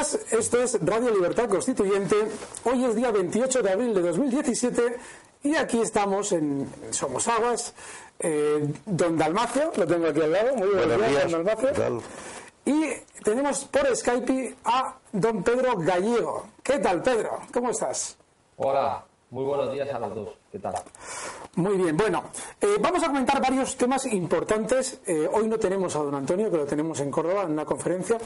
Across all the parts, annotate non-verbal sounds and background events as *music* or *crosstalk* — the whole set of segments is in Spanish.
Días, esto es Radio Libertad Constituyente. Hoy es día 28 de abril de 2017 y aquí estamos en Somos Aguas. Eh, don Dalmacio, lo tengo aquí al lado. Muy buenos, Buenos días, días, don Dalmacio. Y tenemos por Skype a don Pedro Gallego. ¿Qué tal, Pedro? ¿Cómo estás? Hola, muy buenos días a los dos. ¿Qué tal? Muy bien, bueno, eh, vamos a comentar varios temas importantes. Eh, hoy no tenemos a don Antonio, que lo tenemos en Córdoba en una conferencia.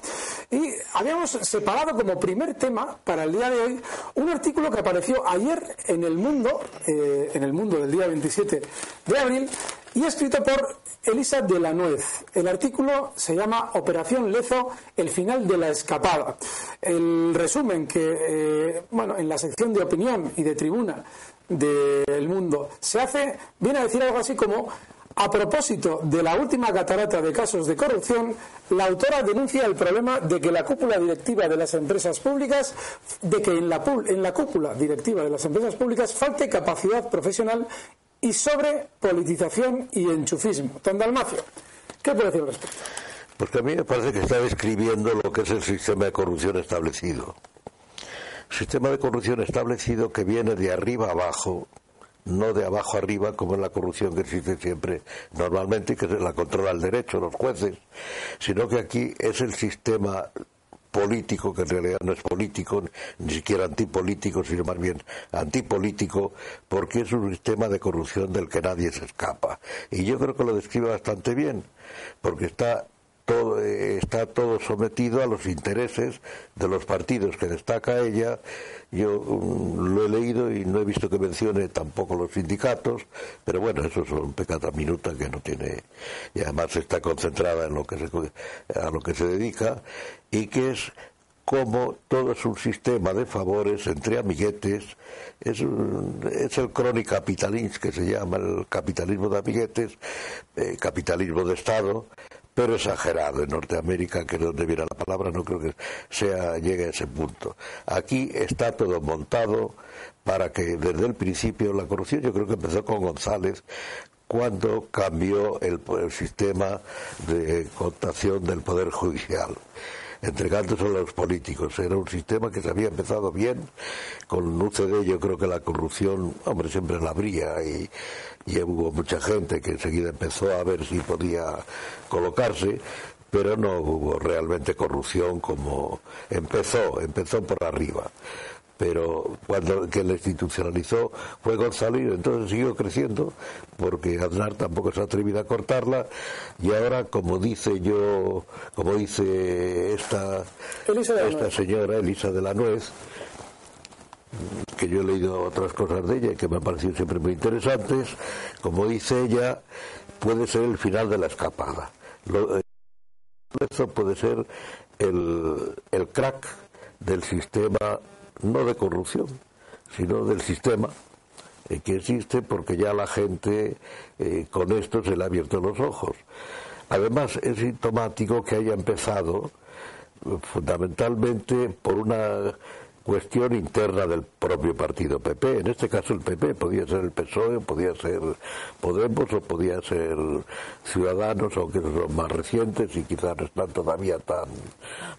Y habíamos separado como primer tema para el día de hoy un artículo que apareció ayer en El Mundo, eh, en El Mundo del día 27 de abril, y escrito por Elisa de la Nuez. El artículo se llama Operación Lezo, el final de la escapada. El resumen que, eh, bueno, en la sección de opinión y de tribuna del mundo se hace, viene a decir algo así como a propósito de la última catarata de casos de corrupción, la autora denuncia el problema de que la cúpula directiva de las empresas públicas, de que en la, en la cúpula directiva de las empresas públicas falte capacidad profesional y sobre politización y enchufismo. Don ¿qué puede decir al respecto? Porque a mí me parece que está describiendo lo que es el sistema de corrupción establecido. Sistema de corrupción establecido que viene de arriba abajo, no de abajo arriba como en la corrupción que existe siempre normalmente que la controla el derecho, los jueces, sino que aquí es el sistema político, que en realidad no es político, ni siquiera antipolítico, sino más bien antipolítico, porque es un sistema de corrupción del que nadie se escapa. Y yo creo que lo describe bastante bien, porque está todo, eh, está todo sometido a los intereses de los partidos que destaca ella. Yo mm, lo he leído y no he visto que mencione tampoco los sindicatos, pero bueno, eso son pecata minuta que no tiene, y además está concentrada en lo que se, a lo que se dedica, y que es como todo es un sistema de favores entre amiguetes, es, un- es el cronicapitalismo que se llama el capitalismo de amiguetes, eh, capitalismo de Estado, pero exagerado en Norteamérica, que es donde viene la palabra, no creo que sea llegue a ese punto. Aquí está todo montado para que desde el principio la corrupción, yo creo que empezó con González, cuando cambió el, el sistema de cotación del Poder Judicial entregándose a los políticos. Era un sistema que se había empezado bien. Con UCD yo creo que la corrupción, hombre, siempre la habría y, y hubo mucha gente que enseguida empezó a ver si podía colocarse, pero no hubo realmente corrupción como empezó, empezó por arriba pero cuando que la institucionalizó fue Gonzalo y entonces siguió creciendo porque Aznar tampoco se ha atrevido a cortarla. Y ahora como dice yo como dice esta Elisa esta señora Elisa de la Nuez que yo he leído otras cosas de ella y que me han parecido siempre muy interesantes como dice ella puede ser el final de la escapada. Lo- eso puede ser el, el crack del sistema, no de corrupción, sino del sistema eh, que existe porque ya la gente eh, con esto se le ha abierto los ojos. Además, es sintomático que haya empezado eh, fundamentalmente por una cuestión interna del propio partido PP. En este caso el PP podía ser el PSOE, podía ser Podemos o podía ser Ciudadanos, aunque son más recientes y quizás no están todavía tan,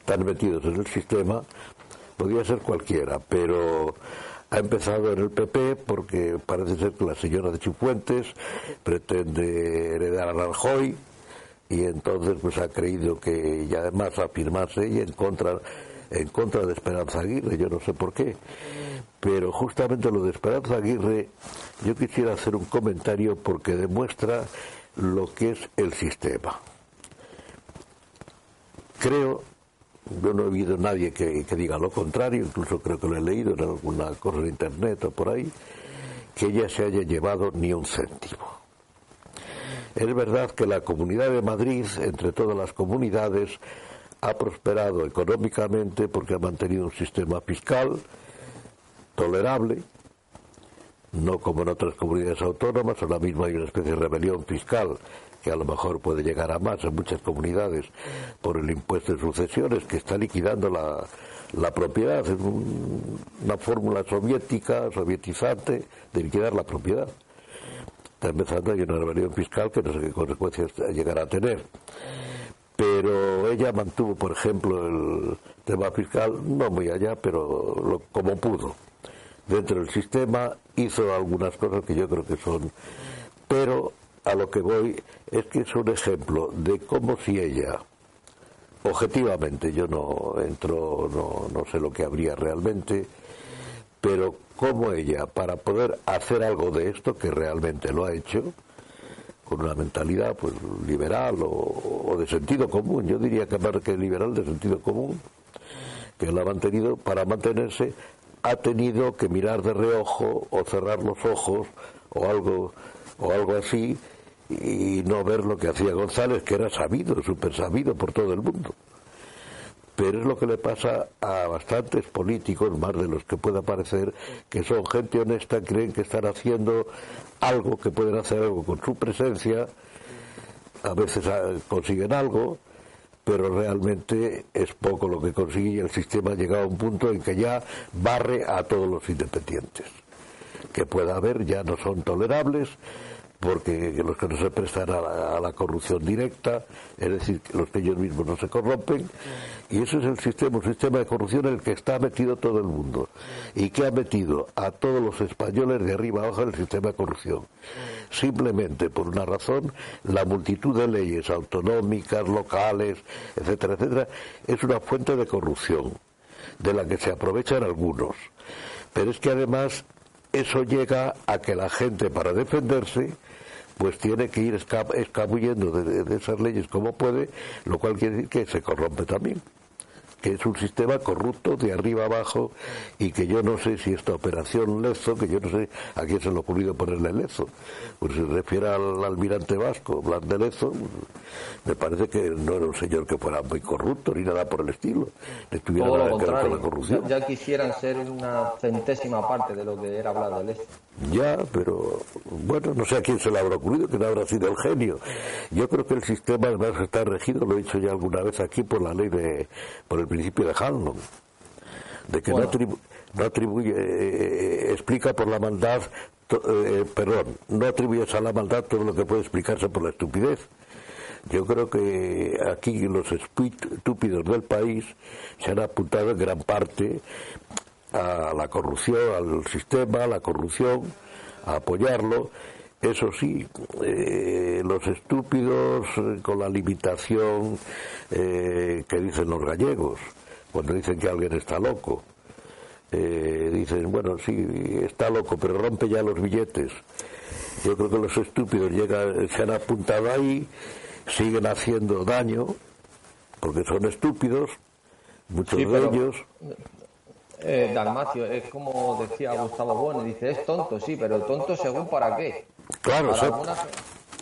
tan metidos en el sistema. Podía ser cualquiera, pero ha empezado en el PP porque parece ser que la señora de Cifuentes pretende heredar a Rajoy y entonces pues ha creído que y además afirmarse y en contra en contra de Esperanza Aguirre, yo no sé por qué, pero justamente lo de Esperanza Aguirre yo quisiera hacer un comentario porque demuestra lo que es el sistema. Creo, yo no he oído nadie que, diga lo contrario, incluso creo que lo he leído en alguna cosa de internet o por ahí, que ella se haya llevado ni un céntimo. Es verdad que la Comunidad de Madrid, entre todas las comunidades, ha prosperado económicamente porque ha mantenido un sistema fiscal tolerable, no como en otras comunidades autónomas, ahora mismo hay una especie de rebelión fiscal que a lo mejor puede llegar a más en muchas comunidades por el impuesto de sucesiones que está liquidando la, la propiedad, es una fórmula soviética, sovietizante de liquidar la propiedad. Está empezando hay una rebelión fiscal que no sé qué consecuencias llegará a tener. Pero ella mantuvo, por ejemplo, el tema fiscal, no muy allá, pero como pudo. Dentro del sistema hizo algunas cosas que yo creo que son. Pero a lo que voy es que es un ejemplo de cómo si ella objetivamente yo no entro, no, no sé lo que habría realmente, pero como ella, para poder hacer algo de esto, que realmente lo ha hecho, con una mentalidad pues liberal o, de sentido común, yo diría que más que liberal de sentido común, que lo ha mantenido, para mantenerse, ha tenido que mirar de reojo o cerrar los ojos o algo, o algo así, y no ver lo que hacía González, que era sabido, súper sabido por todo el mundo. Pero es lo que le pasa a bastantes políticos, más de los que pueda parecer, que son gente honesta, creen que están haciendo algo, que pueden hacer algo con su presencia, a veces ah, consiguen algo, pero realmente es poco lo que consigue y el sistema ha llegado a un punto en que ya barre a todos los independientes. Que pueda haber ya no son tolerables, porque los que no se prestan a la, corrupción directa, es decir, los que ellos mismos no se corrompen, y eso es el sistema, un sistema de corrupción en el que está metido todo el mundo, y que ha metido a todos los españoles de arriba abajo en el sistema de corrupción. Simplemente por una razón, la multitud de leyes autonómicas, locales, etcétera, etcétera, es una fuente de corrupción, de la que se aprovechan algunos. Pero es que además eso llega a que la gente para defenderse pues tiene que ir escabullendo de, esas leyes como puede, lo cual quiere decir que se corrompe también que es un sistema corrupto de arriba abajo y que yo no sé si esta operación Lezo, que yo no sé a quién se le ha ocurrido ponerle Lezo, pues se refiere al almirante vasco, Blas de Lezo, me parece que no era un señor que fuera muy corrupto ni nada por el estilo, estuviera nada que ver con la corrupción. Ya, quisieran ser una centésima parte de lo que era Blas de Lezo. Ya, pero bueno, no sé a quién se le habrá ocurrido, que no habrá sido el genio. Yo creo que el sistema además está regido, lo he dicho ya alguna vez aquí, por la ley de, por el principio de Hanlon, de que no, atribuye, eh, eh, explica por la maldad, eh, perdón, no atribuyes a la maldad todo lo que puede explicarse por la estupidez. Yo creo que aquí los estúpidos del país se han apuntado en gran parte a la corrupción, al sistema, a la corrupción, a apoyarlo. Eso sí, eh, los estúpidos eh, con la limitación eh, que dicen los gallegos, cuando dicen que alguien está loco. dicen, bueno, sí, está loco, pero rompe ya los billetes. Yo creo que los estúpidos llegan, se han apuntado ahí, siguen haciendo daño, porque son estúpidos, muchos de ellos. Eh, Dalmacio, es como decía Gustavo Bueno, dice, es tonto, sí, pero tonto según para qué. Claro,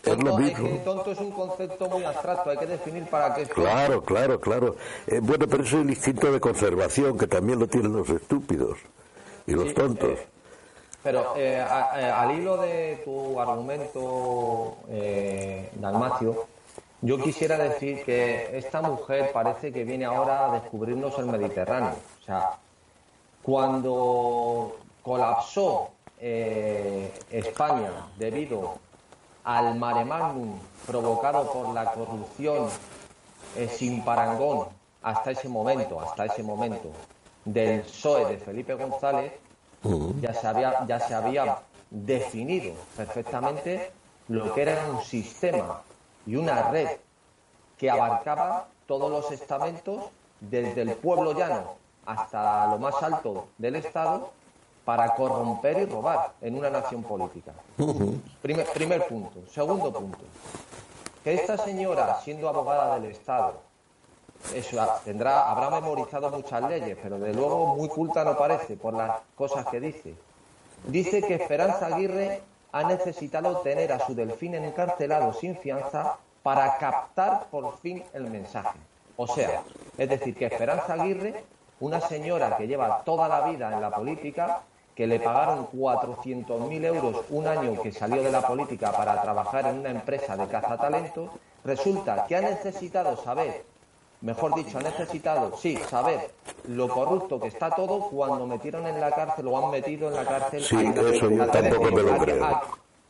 es lo mismo. tonto es un concepto muy abstracto, hay que definir para qué. claro, claro, claro. Eh, bueno, pero eso es el instinto de conservación que también lo tienen los estúpidos y los tontos. Eh, pero eh, al hilo de tu argumento, Dalmacio, yo quisiera decir que esta mujer parece que viene ahora a descubrirnos el Mediterráneo. O sea, cuando colapsó eh, España debido al mare magnum provocado por la corrupción eh, sin parangón hasta ese momento, hasta ese momento del PSOE de Felipe González, ya se había, ya se había definido perfectamente lo que era un sistema y una red que abarcaba todos los estamentos desde el pueblo llano hasta lo más alto del Estado para corromper y robar en una nación política. Primer, primer punto. Segundo punto. Que esta señora, siendo abogada del Estado, eso tendrá, habrá memorizado muchas leyes, pero de luego muy culta no parece por las cosas que dice. Dice que Esperanza Aguirre ha necesitado tener a su delfín encarcelado sin fianza para captar por fin el mensaje. O sea, es decir, que Esperanza Aguirre, una señora que lleva toda la vida en la política, que le pagaron 400.000 euros un año que salió de la política para trabajar en una empresa de cazatalentos, resulta que ha necesitado saber, mejor dicho, ha necesitado, sí, saber lo corrupto que está todo cuando metieron en la cárcel o han metido en la cárcel. Sí, eso yo tampoco me lo creo.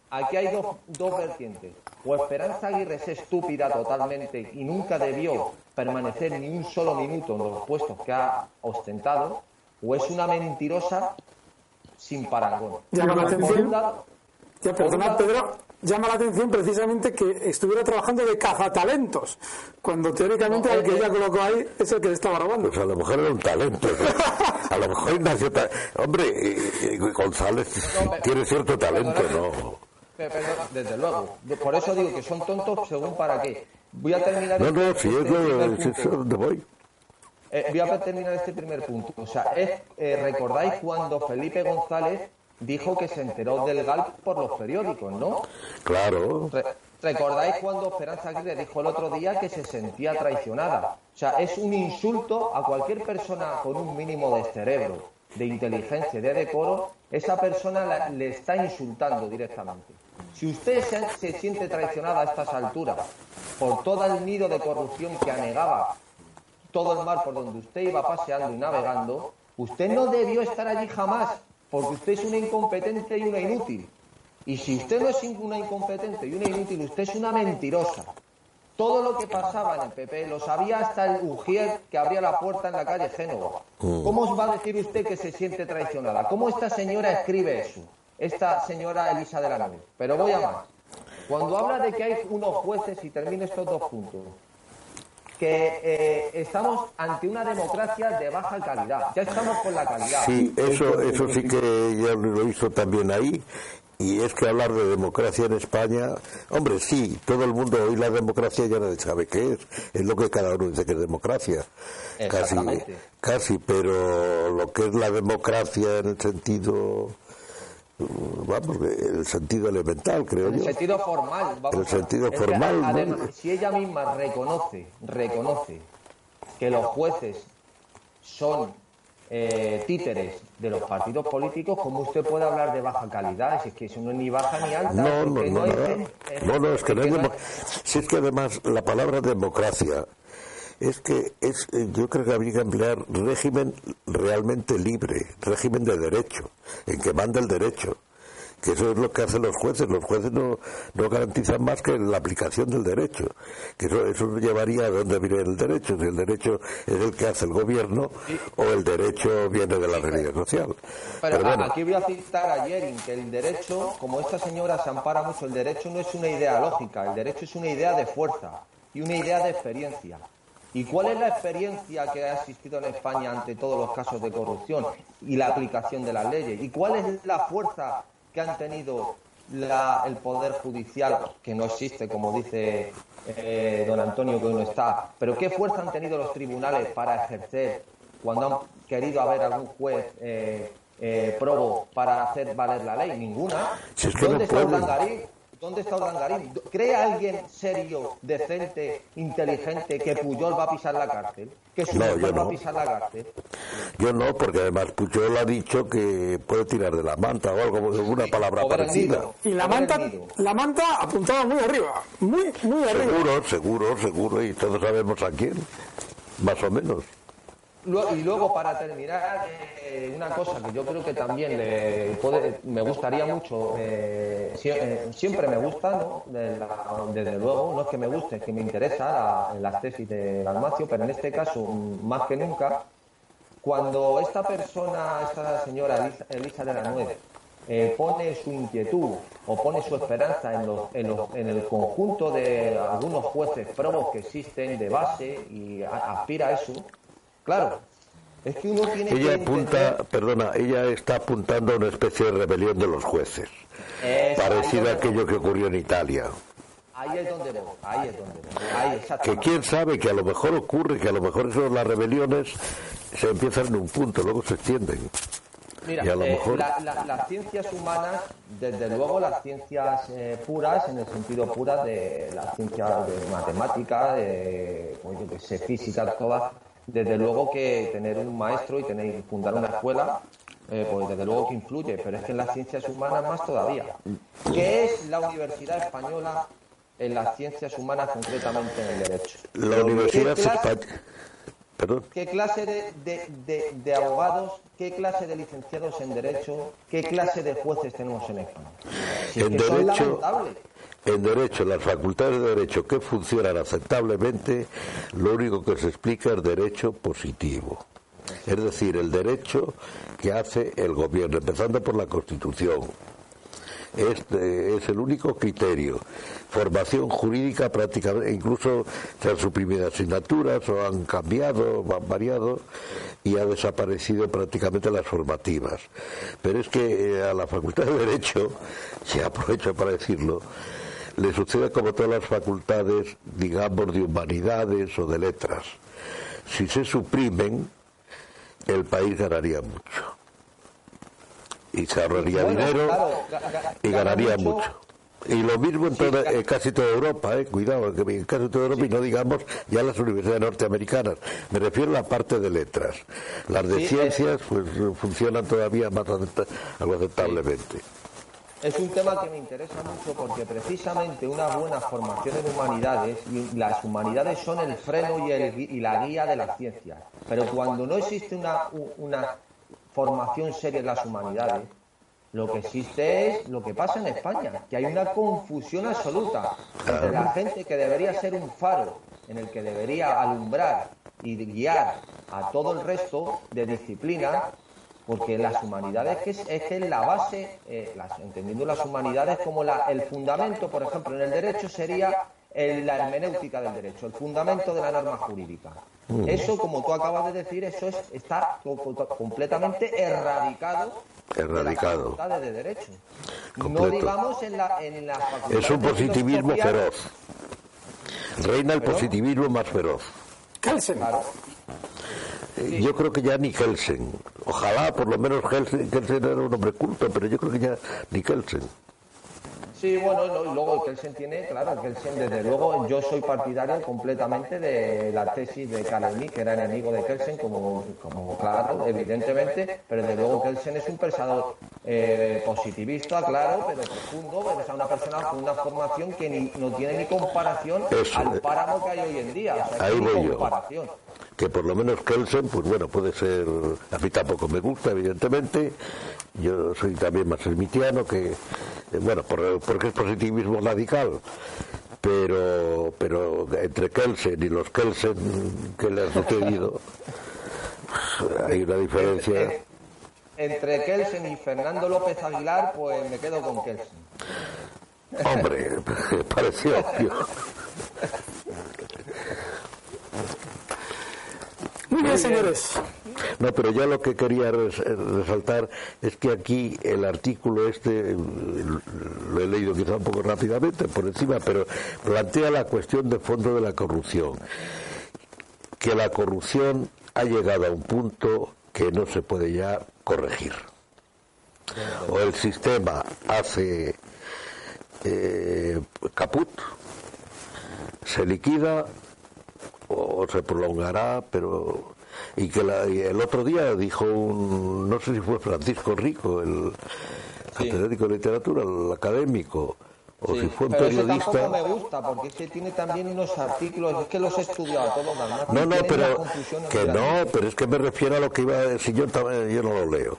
Aquí hay dos, dos vertientes. O Esperanza Aguirre es estúpida totalmente y nunca debió permanecer ni un solo minuto en los puestos que ha ostentado, o es una mentirosa sin parangón. Llama la atención, ya, perdona, Pedro, llama la atención precisamente que estuviera trabajando de cazatalentos, cuando teóricamente el que ella colocó ahí es el que le estaba robando. Pues a lo mejor era un talento. *laughs* a lo mejor Ignacio. Hombre, González tiene cierto talento, ¿no? desde luego. Por eso digo que son tontos según para qué. Voy a terminar. No, no, si es donde voy. Eh, voy a terminar este primer punto. O sea, es, eh, ¿recordáis cuando Felipe González dijo que se enteró del GAL por los periódicos, no? Claro. ¿Recordáis cuando Esperanza Aguirre dijo el otro día que se sentía traicionada? O sea, es un insulto a cualquier persona con un mínimo de cerebro, de inteligencia, de decoro. Esa persona le está insultando directamente. Si usted se, se siente traicionada a estas alturas por todo el nido de corrupción que anegaba todo el mar por donde usted iba paseando y navegando, usted no debió estar allí jamás, porque usted es una incompetente y una inútil. Y si usted no es una incompetente y una inútil, usted es una mentirosa. Todo lo que pasaba en el PP lo sabía hasta el Ujier que abría la puerta en la calle Génova. Mm. ¿Cómo os va a decir usted que se siente traicionada? ¿Cómo esta señora escribe eso? Esta señora Elisa de la Nave. Pero voy a más. Cuando habla de que hay unos jueces, y termino estos dos puntos, que eh, estamos ante una democracia de baja calidad. Ya estamos con la calidad. Sí, eso, eso sí que ya lo hizo también ahí. Y es que hablar de democracia en España, hombre, sí, todo el mundo hoy la democracia ya no sabe qué es, es lo que cada uno dice que es democracia. Casi, casi, pero lo que es la democracia en el sentido vamos, el sentido elemental, creo yo. El sentido formal. Vamos el sentido formal. si ella misma reconoce, reconoce que los jueces son eh, títeres de los partidos políticos, ¿cómo usted puede hablar de baja calidad? Si es que eso no es ni baja ni alta. No, no, no, no, no, es que no es Si es que además la palabra democracia es que es, eh, yo creo que habría que emplear régimen realmente libre, régimen de derecho, en que manda el derecho. Que eso es lo que hacen los jueces. Los jueces no, no garantizan más que la aplicación del derecho. Que eso, eso llevaría a dónde viene el derecho. Si el derecho es el que hace el gobierno o el derecho viene de la realidad social. Pero, aquí voy a citar a que el derecho, como esta señora se ampara mucho, el derecho no es una idea lógica, el derecho es una idea de fuerza y una idea de experiencia. ¿Y cuál es la experiencia que ha existido en España ante todos los casos de corrupción y la aplicación de las leyes? ¿Y cuál es la fuerza que han tenido el Poder Judicial, que no existe, como dice eh, don Antonio, que hoy no está? ¿Pero qué fuerza han tenido los tribunales para ejercer cuando han querido haber algún juez eh, eh, probo para hacer valer la ley? Ninguna. ¿Dónde está ¿Dónde está Urdangarín? ¿Cree alguien serio, decente, inteligente que Puyol va a pisar la cárcel? ¿Que su no, va a pisar la cárcel? Yo no, porque además Puyol ha dicho que puede tirar de la manta o algo, alguna palabra parecida. Y la manta, la manta apuntaba muy arriba, muy, muy arriba. Seguro, seguro, seguro, y todos sabemos a quién, más o menos. Y luego, para terminar, eh, una cosa que yo creo que también le me gustaría mucho, eh, eh, siempre me gusta, ¿no? desde luego, no es que me guste, es que me interesa la, la tesis de Dalmacio, pero en este caso, más que nunca, cuando esta persona, esta señora Elisa, de la Nuez, pone su inquietud o pone su esperanza en, los, en, los, en, el conjunto de algunos jueces probos que existen de base y aspira a eso, Claro. Es que uno tiene ella apunta, perdona, ella está apuntando a una especie de rebelión de los jueces, parecida a aquello que ocurrió en Italia. Ahí es donde voy, ahí es donde voy. que quién sabe que a lo mejor ocurre, que a lo mejor eso, las rebeliones se empiezan en un punto, luego se extienden. Mira, eh, las ciencias humanas, desde luego las ciencias eh, puras, en el sentido pura de las ciencias de matemática, de, que sé, física, todas, desde luego que tener un maestro y tener fundar una escuela, eh, pues desde luego que influye, pero es que en las ciencias humanas más todavía. ¿Qué es la Universidad Española en las ciencias humanas, concretamente en el derecho? La Universidad Española ¿Qué clase de, abogados, qué clase de licenciados en Derecho, qué clase de jueces tenemos en España? en, derecho, en Derecho, las facultades de Derecho que funcionan aceptablemente, lo único que se explica es Derecho positivo. Es decir, el derecho que hace el gobierno, empezando por la Constitución este es el único criterio. Formación jurídica prácticamente, incluso se han suprimido asignaturas o han cambiado, o han variado y ha desaparecido prácticamente las formativas. Pero es que eh, a la Facultad de Derecho, si aprovecho para decirlo, le sucede como todas las facultades, digamos, de humanidades o de letras. Si se suprimen, el país ganaría mucho y se ahorraría dinero y ganaría mucho. Y lo mismo en, toda, casi toda Europa, eh, cuidado, en casi toda Europa y no digamos ya las universidades norteamericanas. Me refiero a la parte de letras. Las de ciencias pues funcionan todavía más algo aceptablemente. Es un tema que me interesa mucho porque precisamente una buena formación en humanidades, y las humanidades son el freno y, y la guía de las ciencias, pero cuando no existe una, una formación seria en las humanidades. Lo que existe es lo que pasa en España, que hay una confusión absoluta entre la gente que debería ser un faro en el que debería alumbrar y guiar a todo el resto de disciplinas, porque las humanidades que es, es, la base, eh, entendiendo las humanidades como la, el fundamento, por ejemplo, en el derecho sería la hermenéutica del derecho, el fundamento de la norma jurídica. Mm. Eso, como tú acabas de decir, eso es, está completamente erradicado. Erradicado. De, de derecho. No digamos en la, en la Es un positivismo feroz. Reina el positivismo más feroz. Kelsen. Yo creo que ya ni Kelsen. Ojalá por lo menos Kelsen, Kelsen era un hombre culto, pero yo creo que ya ni Kelsen. Sí, bueno, y luego Kelsen tiene, claro, Kelsen, desde luego, yo soy partidario completamente de la tesis de Kalemi, que era enemigo de Kelsen, como, como claro, evidentemente, pero desde luego Kelsen es un pensador eh, positivista, claro, pero profundo, es una persona con una formación que no tiene ni comparación al páramo que hay hoy en día. O sea, Ahí voy comparación. Que por lo menos Kelsen, pues bueno, puede ser, a mí tampoco me gusta, evidentemente, yo soy también más ermitiano que, eh, bueno, porque es positivismo radical, pero, pero entre Kelsen y los Kelsen que le han sucedido, hay una diferencia. Entre Kelsen y Fernando López Aguilar, pues me quedo con Kelsen. Hombre, *laughs* pareció obvio. Muy bien, señores. No, pero ya lo que quería resaltar es que aquí el artículo este, lo he leído quizá un poco rápidamente por encima, pero plantea la cuestión de fondo de la corrupción. Que la corrupción ha llegado a un punto que no se puede ya corregir. O el sistema hace eh, caput, se liquida o se prolongará, pero y que el otro día dijo un, no sé si fue Francisco Rico, el catedrático de literatura, el académico, o si fue un periodista. me gusta, porque es que tiene también unos artículos, es que los he estudiado todos. No, no, pero que no, pero es que me refiero a lo que iba a decir yo, yo no lo leo.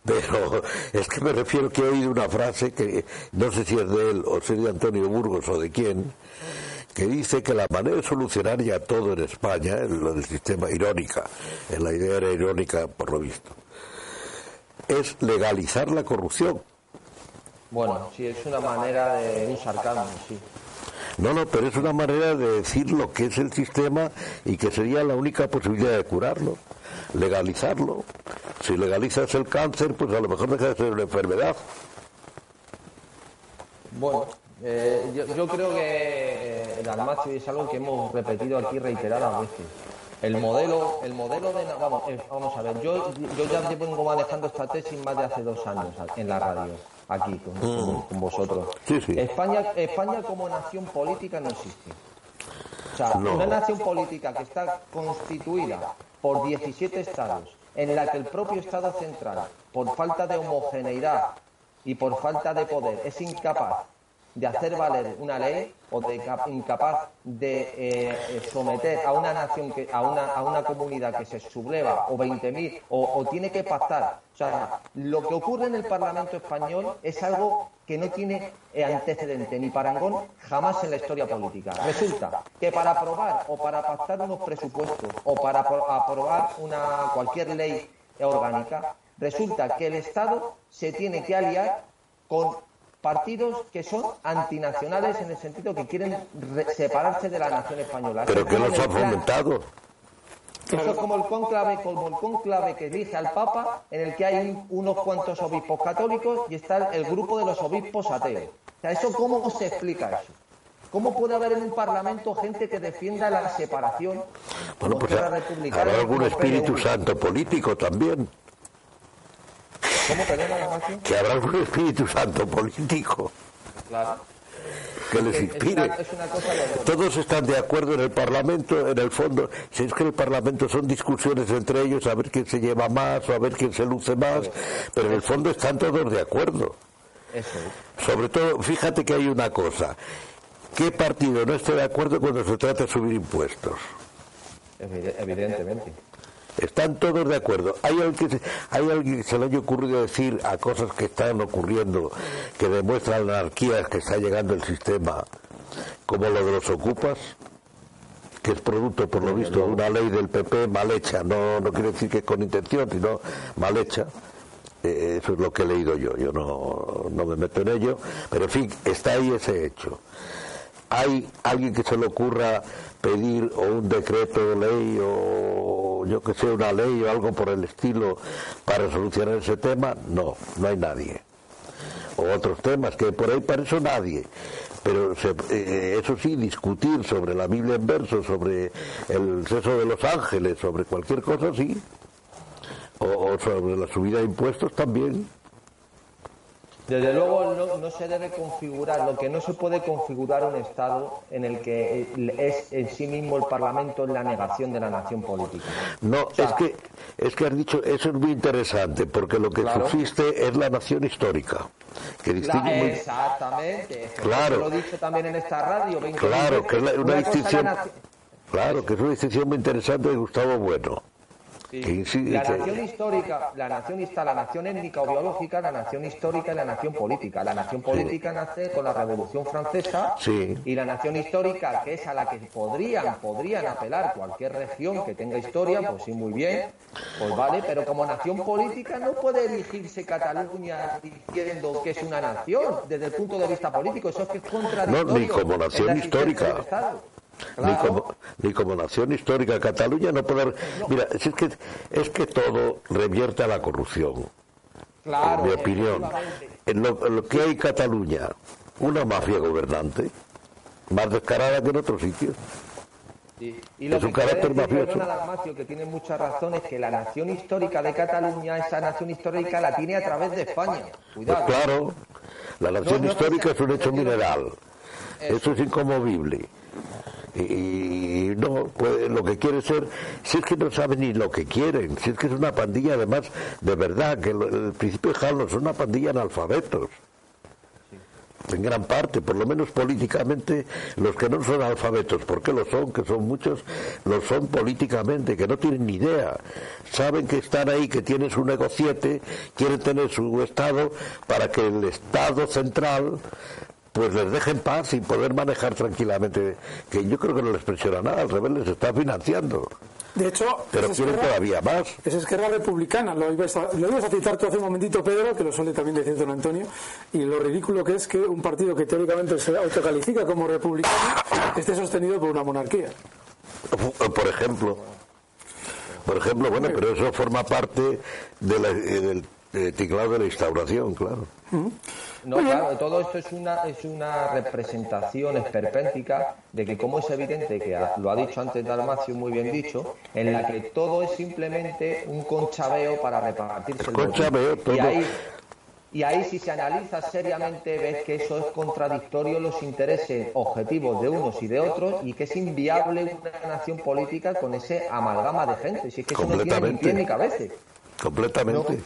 *laughs* Pero es que me refiero que he oído una frase que no sé si es de él o si es de Antonio Burgos o de quién, que dice que la manera de solucionar ya todo en España, en lo del sistema irónica, en la idea era irónica por lo visto, es legalizar la corrupción. Bueno, sí, es una manera de un sarcasmo, sí. No, no, pero es una manera de decir lo que es el sistema y que sería la única posibilidad de curarlo, legalizarlo. Si legalizas el cáncer, pues a lo mejor deja de ser una enfermedad. Bueno, eh, yo, creo que el eh, almacio es algo que hemos repetido aquí reiteradas veces. El modelo, el modelo de vamos, vamos a ver, yo, yo ya vengo manejando esta tesis más de hace dos años en la radio, aquí con, mm. vosotros. España, España como nación política no existe. O sea, una nación política que está constituida por 17 estados, en la que el propio Estado central, por falta de homogeneidad y por falta de poder, es incapaz de hacer valer una ley o de incapaz de eh, someter a una nación que a una a una comunidad que se subleva o 20.000 o, o tiene que pactar o sea lo que ocurre en el Parlamento español es algo que no tiene eh, antecedente ni parangón jamás en la historia política. Resulta que para aprobar o para pactar unos presupuestos o para aprobar una cualquier ley orgánica resulta que el Estado se tiene que aliar con partidos que son antinacionales en el sentido que quieren separarse de la nación española. ¿Pero que los ha fomentado? Eso es como el conclave, como el conclave que elige al Papa, en el que hay unos cuantos obispos católicos y está el grupo de los obispos ateos. O sea, ¿eso cómo se explica eso? ¿Cómo puede haber en un parlamento gente que defienda la separación? Bueno, pues habrá algún espíritu santo político también. Que habrá un Espíritu Santo político. Que les inspire. Todos están de acuerdo en el Parlamento, en el fondo. Si es que el Parlamento son discusiones entre ellos a ver quién se lleva más o a ver quién se luce más, pero en el fondo están todos de acuerdo. Sobre todo, fíjate que hay una cosa. ¿Qué partido no esté de acuerdo cuando se trata de subir impuestos? Evidentemente. Están todos de acuerdo. ¿Hay alguien, que se, ¿Hay alguien que se le haya ocurrido decir a cosas que están ocurriendo que demuestran la anarquía que está llegando el sistema, como lo de los ocupas? que es producto, por lo visto, de una ley del PP mal hecha, no, no quiere decir que con intención, sino mal hecha. Eh, eso es lo que he leído yo, yo no, no me meto en ello, pero en fin, está ahí ese hecho. ¿Hay alguien que se le ocurra pedir o un decreto de ley o yo que sé, una ley o algo por el estilo para solucionar ese tema, no, no hay nadie. O otros temas, que por ahí para eso nadie. Pero eh, eso sí, discutir sobre la Biblia en verso, sobre el sexo de los ángeles, sobre cualquier cosa, sí. o sobre la subida de impuestos también. Desde luego no, se debe configurar, lo que no se puede configurar un Estado en el que es en sí mismo el Parlamento en la negación de la nación política. No, es que es que has dicho, eso es muy interesante, porque lo que subsiste es la nación histórica. Que distingue Exactamente. Claro. Lo he dicho también en esta radio. claro, que es una, distinción... Claro, que es una distinción muy interesante de Gustavo Bueno la nación histórica, la nación está la nación étnica o biológica, la nación histórica y la nación política. La nación política nace con la Revolución Francesa y la nación histórica, que es a la que podrían, podrían apelar cualquier región que tenga historia, pues sí, muy bien, pues vale, pero como nación política no puede erigirse Cataluña diciendo que es una nación desde el punto de vista político, eso es que es contradictorio. No, ni como nación histórica ni, como, ni como nación histórica. Cataluña no puede... Mira, es que, es que todo revierte a la corrupción. en mi opinión. En lo, que hay en Cataluña, una mafia gobernante, más descarada que en otros sitios. Y lo es un carácter mafioso. que tiene muchas razones, que la nación histórica de Cataluña, esa nación histórica la tiene a través de España. Cuidado. Pues claro, la nación histórica es un hecho mineral. Eso es incomovible y, no, pues, lo que quiere ser, si es que no saben ni lo que quieren, si es que es una pandilla además de verdad, que el principio de Harlem es una pandilla analfabetos en gran parte, por lo menos políticamente, los que no son alfabetos, porque lo son, que son muchos, lo son políticamente, que no tienen ni idea. Saben que están ahí, que tienen su negociete, quieren tener su Estado para que el Estado central pues les dejen paz y poder manejar tranquilamente, que yo creo que no les presiona nada, al revés les está financiando. De hecho, pero quieren todavía más. Es Esquerra Republicana, lo ibas, a, lo ibas a citar tú hace un momentito, Pedro, que lo suele también decir don Antonio, y lo ridículo que es que un partido que teóricamente se autocalifica como republicano esté sostenido por una monarquía. Por ejemplo. Por ejemplo, bueno, pero eso forma parte de eh, del eh, tinglado de la instauración, claro. No, claro, todo esto es una, es una representación esperpéntica de que, como es evidente, que lo ha dicho antes Dalmacio muy bien dicho, en la que todo es simplemente un conchabeo para repartirse el conchabeo, todo. Y ahí, y ahí si se analiza seriamente ves que eso es contradictorio los intereses objetivos de unos y de otros y que es inviable una nación política con ese amalgama de gente. Si es que eso no tiene ni pie ni cabeza. Completamente.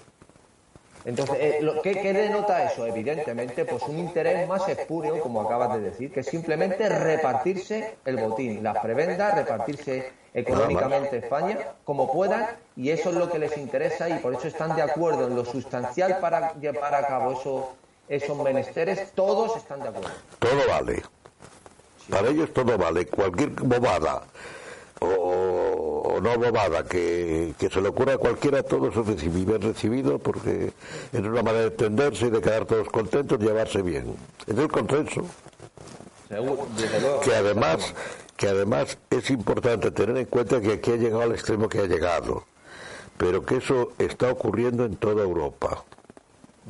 Entonces, eh, ¿qué, denota eso? Evidentemente, pues un interés más espúreo, como acabas de decir, que es simplemente repartirse el botín, las prebendas, repartirse económicamente España como puedan, y eso es lo que les interesa y por eso están de acuerdo en lo sustancial para llevar a cabo eso, esos menesteres, todos están de acuerdo. Todo vale. Para ellos todo vale. Cualquier bobada o, no bobada que, se le ocurra a cualquiera, todo es recibido, recibido porque es una manera de entenderse y de quedar todos contentos y llevarse bien. Es el consenso. que además, que además es importante tener en cuenta que aquí ha llegado al extremo que ha llegado, pero que eso está ocurriendo en toda Europa.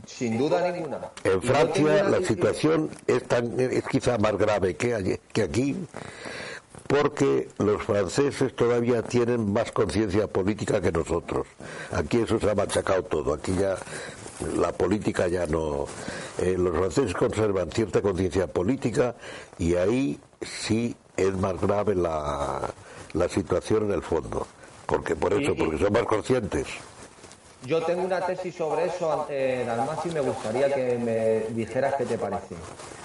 Sin duda ninguna. En Francia la situación es, tan, es quizá más grave que, que aquí, porque los franceses todavía tienen más conciencia política que nosotros. Aquí eso se ha machacado todo, aquí ya la política ya no. Eh, los franceses conservan cierta conciencia política y ahí sí es más grave la, la situación en el fondo. Porque por eso, porque son más conscientes. Yo tengo una tesis sobre eso, eh, y me gustaría que me dijeras qué te parece.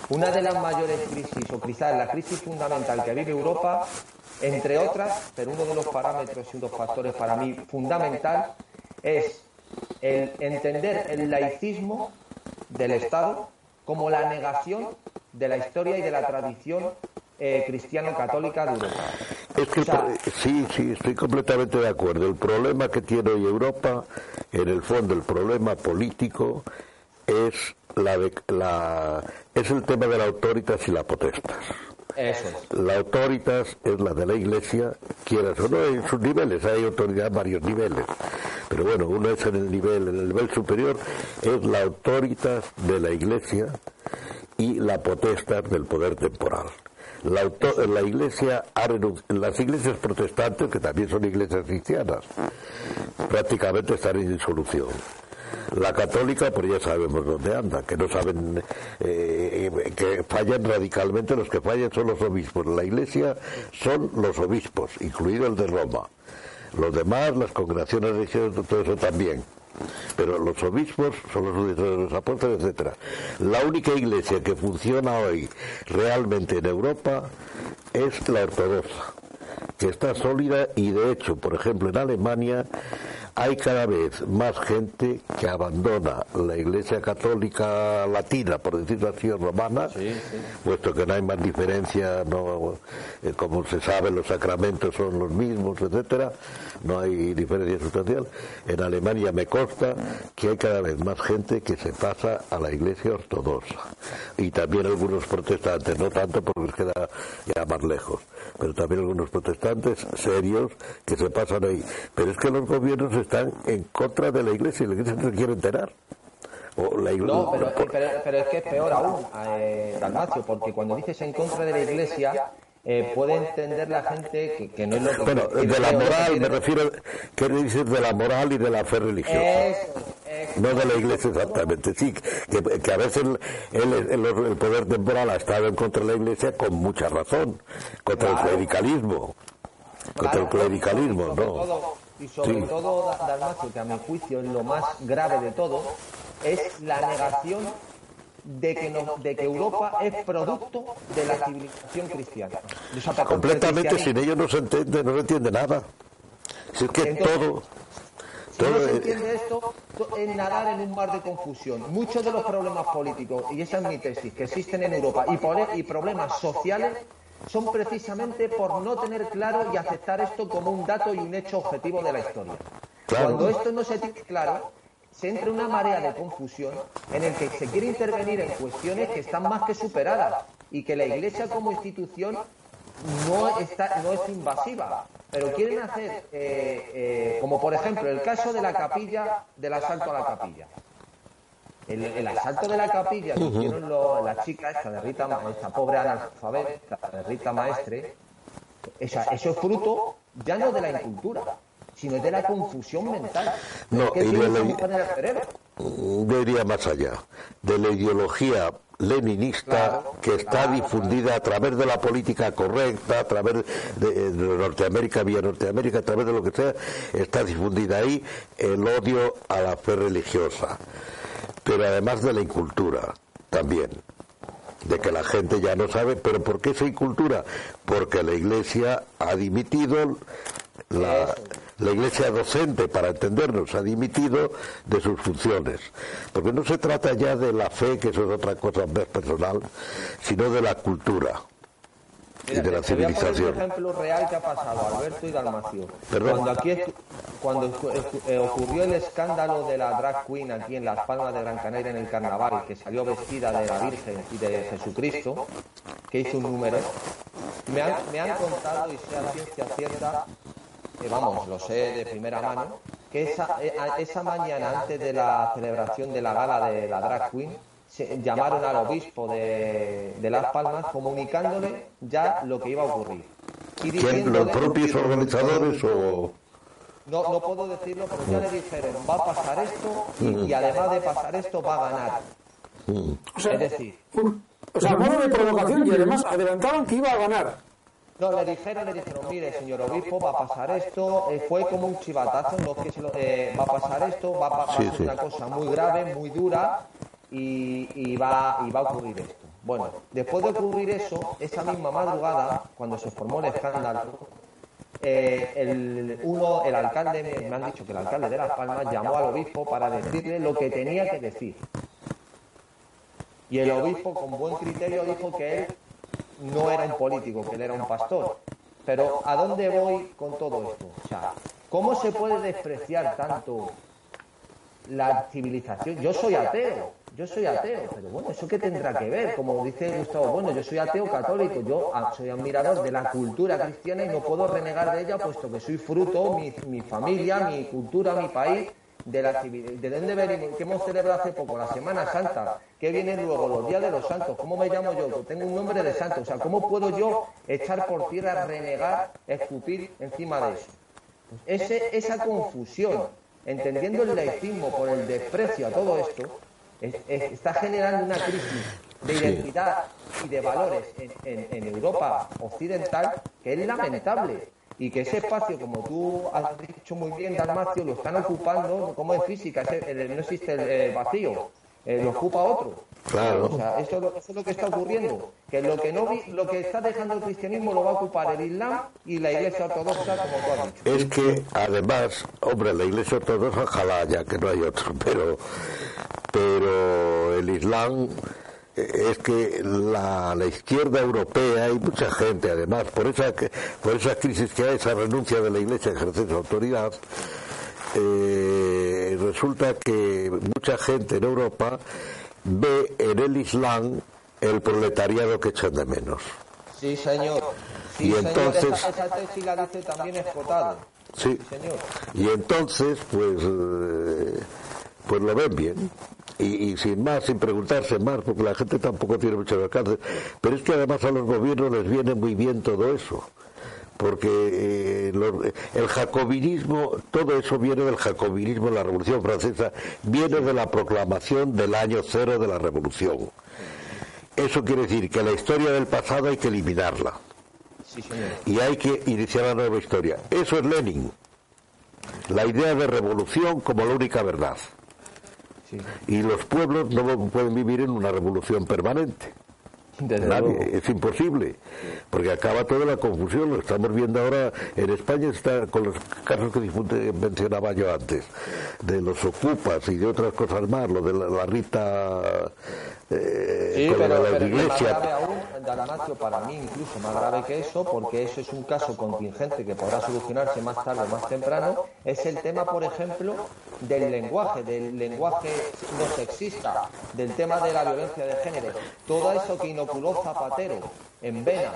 Una de las mayores crisis, o quizás la crisis fundamental que vive Europa, entre otras, pero uno de los parámetros y uno de los factores para mí fundamental, es el entender el laicismo del Estado como la negación de la historia y de la tradición eh, cristiano-católica de Europa. Es que sí, sí, estoy completamente de acuerdo. El problema que tiene hoy Europa, en el fondo, el problema político es la, la es el tema de la autoritas y la potestas. La autoritas es la de la Iglesia, quieras o no, en sus niveles, hay autoridad en varios niveles. Pero bueno, uno es en el nivel, en el nivel superior, es la autoritas de la Iglesia y la potestas del poder temporal. La, la iglesia las iglesias protestantes, que también son iglesias cristianas, prácticamente están en disolución. La católica, pues ya sabemos dónde anda, que no saben, eh, que fallan radicalmente, los que fallan son los obispos. La iglesia son los obispos, incluido el de Roma. Los demás, las congregaciones religiosas, todo eso también pero los obispos son los de los apóstoles, etcétera. La única iglesia que funciona hoy realmente en Europa es la ortodoxa, que está sólida y de hecho, por ejemplo, en Alemania hay cada vez más gente que abandona la Iglesia Católica Latina, por decirlo así, romana, puesto que no hay más diferencia, no, eh, como se sabe, los sacramentos son los mismos, etcétera, no hay diferencia sustancial. En Alemania me consta que hay cada vez más gente que se pasa a la Iglesia Ortodoxa y también algunos protestantes, no tanto porque queda ya más lejos, pero también algunos protestantes serios que se pasan ahí. Pero es que los gobiernos están en contra de la iglesia y la iglesia no se quiere enterar. O la iglesia, no, pero, pero, es que es peor aún, eh, Dalmacio, porque cuando dices en contra de la iglesia, eh, puede entender la gente que, no es lo que... Bueno, de la moral, me refiero, ¿qué dices de la moral y de la fe religiosa? no de la iglesia exactamente, sí, que, que a veces el, el, poder temporal ha estado en contra de la iglesia con mucha razón, contra el clericalismo, contra el clericalismo, ¿no? Y sobre todo, Dalmacio, que a mi juicio es lo más grave de todo, es la negación de que, de que Europa es producto de la civilización cristiana. Completamente, sin ellos no se entiende, no se entiende nada. Si es que todo... Si no se entiende esto, es nadar en un mar de confusión. Muchos de los problemas políticos, y esa es mi tesis, que existen en Europa, y, y problemas sociales son precisamente por no tener claro y aceptar esto como un dato y un hecho objetivo de la historia. Cuando esto no se tiene claro, se entra una marea de confusión en el que se quiere intervenir en cuestiones que están más que superadas y que la Iglesia como institución no, está, no es invasiva, pero quieren hacer, eh, eh, como por ejemplo el caso de la capilla, del asalto a la capilla. El, asalto de la capilla que hicieron la chica esta de Rita, esta pobre analfabeta de Rita Maestre, esa, eso es fruto ya no de la incultura, sino de la confusión mental. No, y de la, yo iría más allá, de la ideología leninista que está difundida a través de la política correcta, a través de, Norteamérica, vía Norteamérica, a través de lo que sea, está difundida ahí el odio a la fe religiosa, pero además de la incultura también de que la gente ya no sabe, pero ¿por qué esa incultura? Porque la Iglesia ha dimitido la, la iglesia docente, para entendernos, ha dimitido de sus funciones. Porque no se trata ya de la fe, que eso es otra cosa más personal, sino de la cultura. Y de la civilización. un ejemplo real que ha pasado, Alberto y Dalmacio. Cuando aquí cuando eh, ocurrió el escándalo de la drag queen aquí en Las Palmas de Gran Canaria en el carnaval, que salió vestida de la Virgen y de Jesucristo, que hizo un número, me han, me han contado, y sea ciencia cierta, vamos, lo sé de primera mano, que esa, eh, esa mañana antes de la celebración de la gala de la Drag Queen, se, llamaron al obispo de, Las Palmas comunicándole ya lo que iba a ocurrir. Y ¿Los propios organizadores o...? No, no puedo decirlo, pero ya le dijeron, va a pasar esto y, mm. además de pasar esto va a ganar. Mm. es decir... O sea, modo de provocación y además adelantaban que iba a ganar. No, le dijeron, le dijeron, mire, señor obispo, va a pasar esto. Eh, fue como un chivatazo, no que se lo, eh, va a pasar esto, va, a pasar una cosa muy grave, muy dura y, va, y va a ocurrir esto. Bueno, después de ocurrir eso, esa misma madrugada, cuando se formó el escándalo, eh, el, uno, el alcalde, me han dicho que el alcalde de Las Palmas llamó al obispo para decirle lo que tenía que decir. Y el obispo, con buen criterio, dijo que él no era un político, que él era un pastor. Pero ¿a dónde voy con todo esto? O sea, ¿cómo se puede despreciar tanto la civilización? Yo soy ateo, yo soy ateo, pero bueno, ¿eso qué tendrá que ver? Como dice Gustavo, bueno, yo soy ateo católico, yo ah, soy admirador de la cultura cristiana y no puedo renegar de ella, puesto que soy fruto, mi, mi familia, mi cultura, mi país, de la de dónde venimos, que hemos celebrado hace poco, la Semana Santa, que vienen luego los días de los santos, ¿cómo me llamo yo? Tengo un nombre de santo, o sea, ¿cómo puedo yo echar por tierra, renegar, escupir encima de eso? Ese, esa confusión, entendiendo el laicismo por el desprecio a todo esto, está generando una crisis de identidad y de valores en, en Europa occidental que es lamentable y que ese espacio, como tú has dicho muy bien, Dalmacio, lo están ocupando, como en física, no existe el vacío, eh, lo ocupa otro. Claro. O sea, eso, es lo que está ocurriendo, que lo que no lo que está dejando el cristianismo lo va a ocupar el Islam y la Iglesia Ortodoxa, como tú has dicho. Es que, además, hombre, la Iglesia Ortodoxa, ojalá ya que no hay otro, pero, pero el Islam es que la, izquierda europea y mucha gente además por esa por esa crisis que hay esa renuncia de la iglesia a ejercer su autoridad eh, resulta que mucha gente en Europa ve en el Islam el proletariado que echan de menos. Sí señor. Y entonces también sí. Señor. y entonces pues eh, pues lo ven bien y, sin más, sin preguntarse más, porque la gente tampoco tiene muchas alcance. Pero es que además a los gobiernos les viene muy bien todo eso porque eh, el jacobinismo, todo eso viene del jacobinismo, la Revolución Francesa, viene de la proclamación del año cero de la Revolución. Eso quiere decir que la historia del pasado hay que eliminarla. y hay que iniciar la nueva historia. Eso es Lenin. La idea de revolución como la única verdad. Y los pueblos no pueden vivir en una revolución permanente. es imposible, porque acaba toda la confusión. Lo estamos viendo ahora en España, está con los casos que mencionaba yo antes, de los ocupas y de otras cosas más, lo de la Rita eh, sí, pero, la más grave aún, para mí incluso más grave que eso, porque eso es un caso contingente que podrá solucionarse más tarde o más temprano, es el tema, por ejemplo, del lenguaje, del lenguaje no sexista, del tema de la violencia de género. Todo eso que inoculó Zapatero en Vena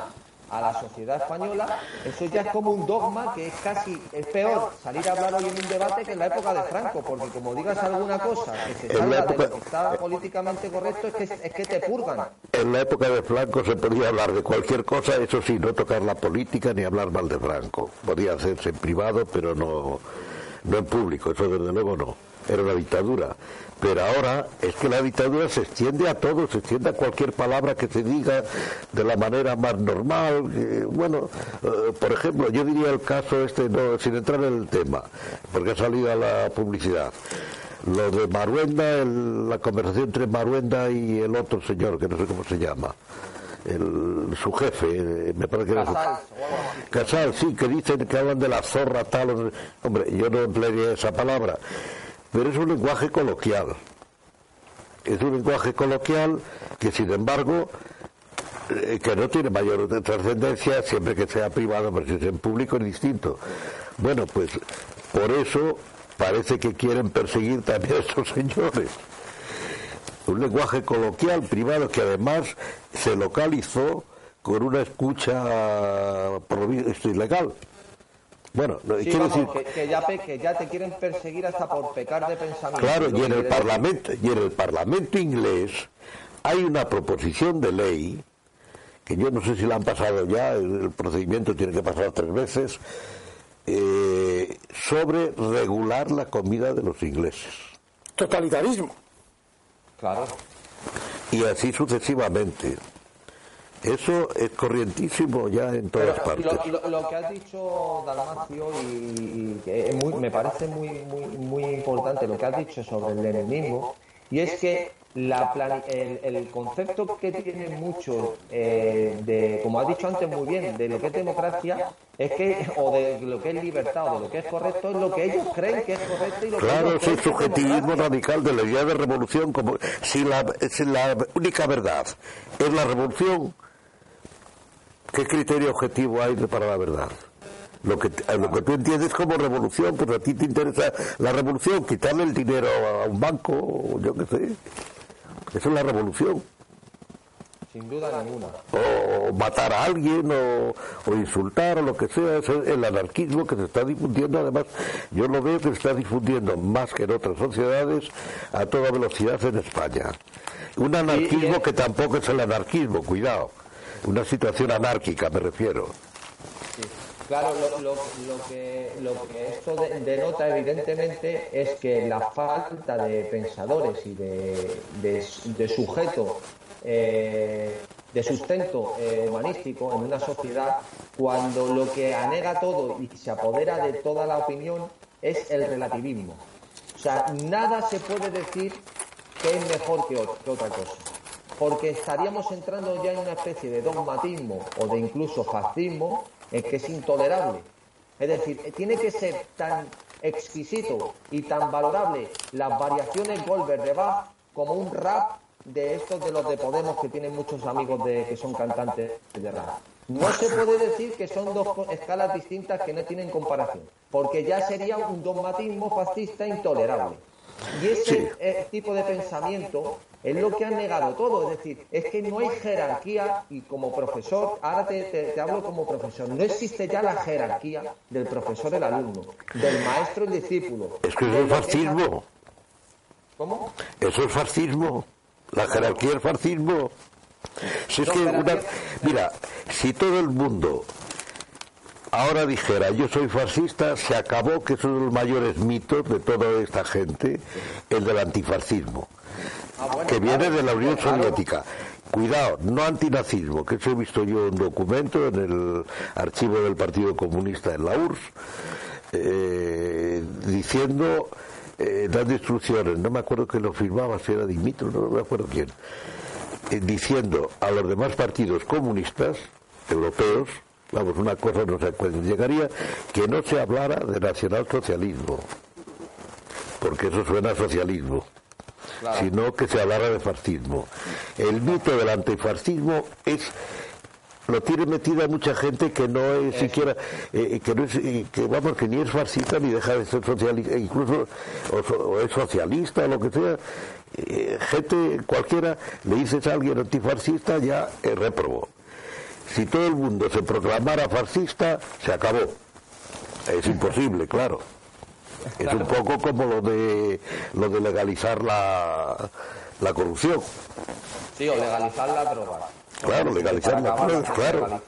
a la sociedad española, eso ya es como un dogma que es casi, es peor salir a hablar hoy en un debate que en la época de Franco, porque como digas alguna cosa que se salga de lo que está políticamente correcto, es que, es que te purgan. En la época de Franco se podía hablar de cualquier cosa, eso sí, no tocar la política ni hablar mal de Franco. Podía hacerse en privado, pero no, no en público, eso desde luego no. Era una dictadura. Pero ahora es que la dictadura se extiende a todo, se extiende a cualquier palabra que se diga de la manera más normal. bueno, eh, por ejemplo, yo diría el caso este, no, sin entrar en el tema, porque ha salido a la publicidad. Lo de Maruenda, la conversación entre Maruenda y el otro señor, que no sé cómo se llama. El, su jefe, eh, me parece que Casal, Casal, sí, que dicen que hablan de la zorra tal. Hombre, yo no emplearía esa palabra pero es un lenguaje coloquial. Es un lenguaje coloquial que, sin embargo, eh, que no tiene mayor trascendencia siempre que sea privado, pero si es en público es distinto. Bueno, pues por eso parece que quieren perseguir también a estos señores. Un lenguaje coloquial, privado, que además se localizó con una escucha por Bueno, quiero decir que, ya, que, ya, te quieren perseguir hasta por pecar de pensamiento. Claro, y en el Parlamento y en el Parlamento inglés hay una proposición de ley que yo no sé si la han pasado ya, el, procedimiento tiene que pasar tres veces, eh, sobre regular la comida de los ingleses. Totalitarismo. Claro. Y así sucesivamente. Eso es corrientísimo ya en todas partes. Lo, que has dicho, Dalmacio, y, me parece muy, muy, muy importante lo que has dicho sobre el leninismo, y es que la el, concepto que tienen muchos, eh, de, como has dicho antes muy bien, de lo que es democracia, es que, o de lo que es libertad, o de lo que es correcto, es lo que ellos creen que es correcto y lo claro, que es el subjetivismo radical de la idea de revolución, como si la, si la única verdad es la revolución, ¿Qué criterio objetivo hay para la verdad? Lo que, lo que tú entiendes como revolución, pues a ti te interesa la revolución, quitarle el dinero a un banco, o yo qué sé. Eso es la revolución. Sin duda ninguna. O matar a alguien, o, o insultar, o lo que sea. es el anarquismo que se está difundiendo. Además, yo lo veo que se está difundiendo más que en otras sociedades a toda velocidad en España. Un anarquismo que tampoco es el anarquismo, cuidado una situación anárquica, me refiero. Claro, lo, que, esto denota evidentemente es que la falta de pensadores y de, sujeto, eh, de sustento eh, humanístico en una sociedad, cuando lo que anega todo y se apodera de toda la opinión es el relativismo. O sea, nada se puede decir que es mejor que otra cosa porque estaríamos entrando ya en una especie de dogmatismo o de incluso fascismo en que es intolerable. Es decir, tiene que ser tan exquisito y tan valorable las variaciones Goldberg de Bach como un rap de estos de los de Podemos que tienen muchos amigos de, que son cantantes de rap. No se puede decir que son dos escalas distintas que no tienen comparación, porque ya sería un dogmatismo fascista intolerable. Y ese eh, tipo de pensamiento es lo que han negado todo. Es decir, es que no hay jerarquía y como profesor, ahora te, hablo como profesor, no existe ya la jerarquía del profesor el alumno, del maestro el discípulo. Es que eso es fascismo. ¿Cómo? Eso es fascismo. La jerarquía es fascismo. Si es que mira, si todo el mundo ahora dijera yo soy fascista, se acabó que son los mayores mitos de toda esta gente, el del antifascismo. Ah, que viene de la Unión Soviética. Cuidado, no antinazismo, que eso he visto yo un documento en el archivo del Partido Comunista en la URSS, eh, diciendo, eh, dando instrucciones, no me acuerdo que lo firmaba, si era Dimitro, no me acuerdo quién, eh, diciendo a los demás partidos comunistas europeos, vamos, una cosa no sé cuándo llegaría, que no se hablara de nacionalsocialismo, porque eso suena a socialismo sino que se hablara de fascismo. El mito del antifascismo es lo tiene metido a mucha gente que no es siquiera eh, que no es eh, que vamos que ni es fascista ni deja de ser socialista incluso o, es socialista o lo que sea. Eh, gente cualquiera le dices a alguien antifascista ya es réprobo si todo el mundo se proclamara fascista, se acabó. Es imposible, claro. Es un poco como lo de lo de legalizar la, la corrupción. Sí, o legalizar la droga. Claro, legalizar la droga, claro.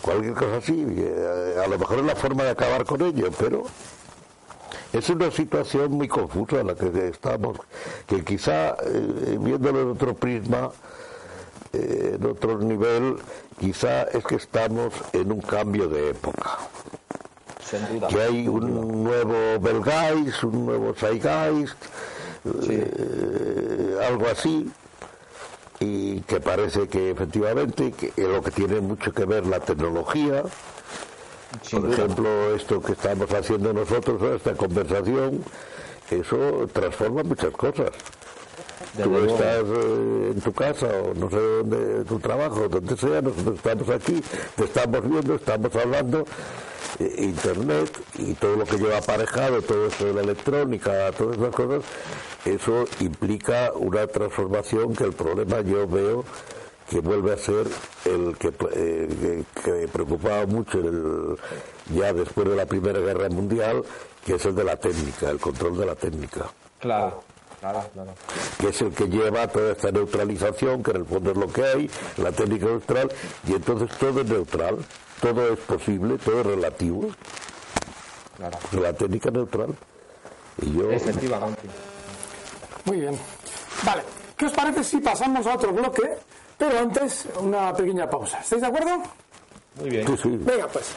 Cualquier cosa así. eh, A lo mejor es la forma de acabar con ello, pero es una situación muy confusa en la que estamos, que quizá eh, viéndolo en otro prisma, eh, en otro nivel, quizá es que estamos en un cambio de época. Sin duda. que hay un nuevo Belgeist, un nuevo Zeitgeist, eh, algo así, y que parece que efectivamente que lo que tiene mucho que ver la tecnología, Sin por duda. ejemplo, esto que estamos haciendo nosotros, esta conversación, eso transforma muchas cosas. Tú luego. estás eh, en tu casa o no sé dónde, tu trabajo, donde sea, nosotros estamos aquí, te estamos viendo, estamos hablando, eh, internet y todo lo que lleva aparejado, todo esto de la electrónica, todas esas cosas, eso implica una transformación que el problema yo veo que vuelve a ser el que, eh, que, que preocupaba mucho en el- ya después de la Primera Guerra Mundial, que es el de la técnica, el control de la técnica Claro, claro, claro. que es el que lleva toda esta neutralización, que en el fondo es lo que hay, la técnica neutral, y entonces todo es neutral, todo es posible, todo es relativo, claro. la técnica neutral. Y yo, Efectivamente. Muy bien. Vale, ¿qué os parece si pasamos a otro bloque? Pero antes, una pequeña pausa. ¿Estáis de acuerdo? Muy bien. sí, sí, Venga, pues.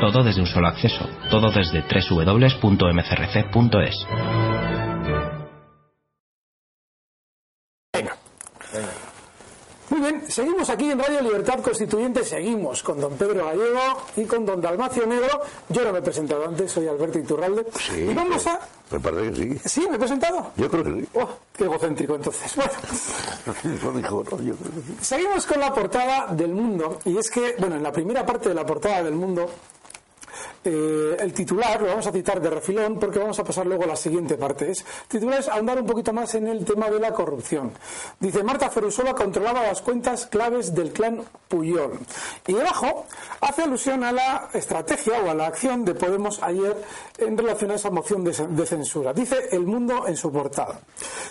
Todo desde un solo acceso, todo desde www.mcrc.es. Muy bien, seguimos aquí en Radio Libertad Constituyente, seguimos con don Pedro Gallego y con don Dalmacio Negro. Yo no me he presentado antes, soy Alberto Iturralde. sí, y vamos a... me parece que sí. ¿Sí? ¿Me he presentado? Yo creo que sí. Oh, qué egocéntrico entonces. Bueno, *laughs* Lo dijo, ¿no? Yo creo que sí. seguimos con la portada del mundo. Y es que, bueno, en la primera parte de la portada del mundo, eh, el titular lo vamos a citar de refilón porque vamos a pasar luego a la siguiente parte. Es, titular es ahondar un poquito más en el tema de la corrupción. Dice, Marta Ferrusola controlaba las cuentas claves del clan Puyol. Y debajo hace alusión a la estrategia o a la acción de Podemos ayer en relación a esa moción de, censura. Dice El Mundo en su portada.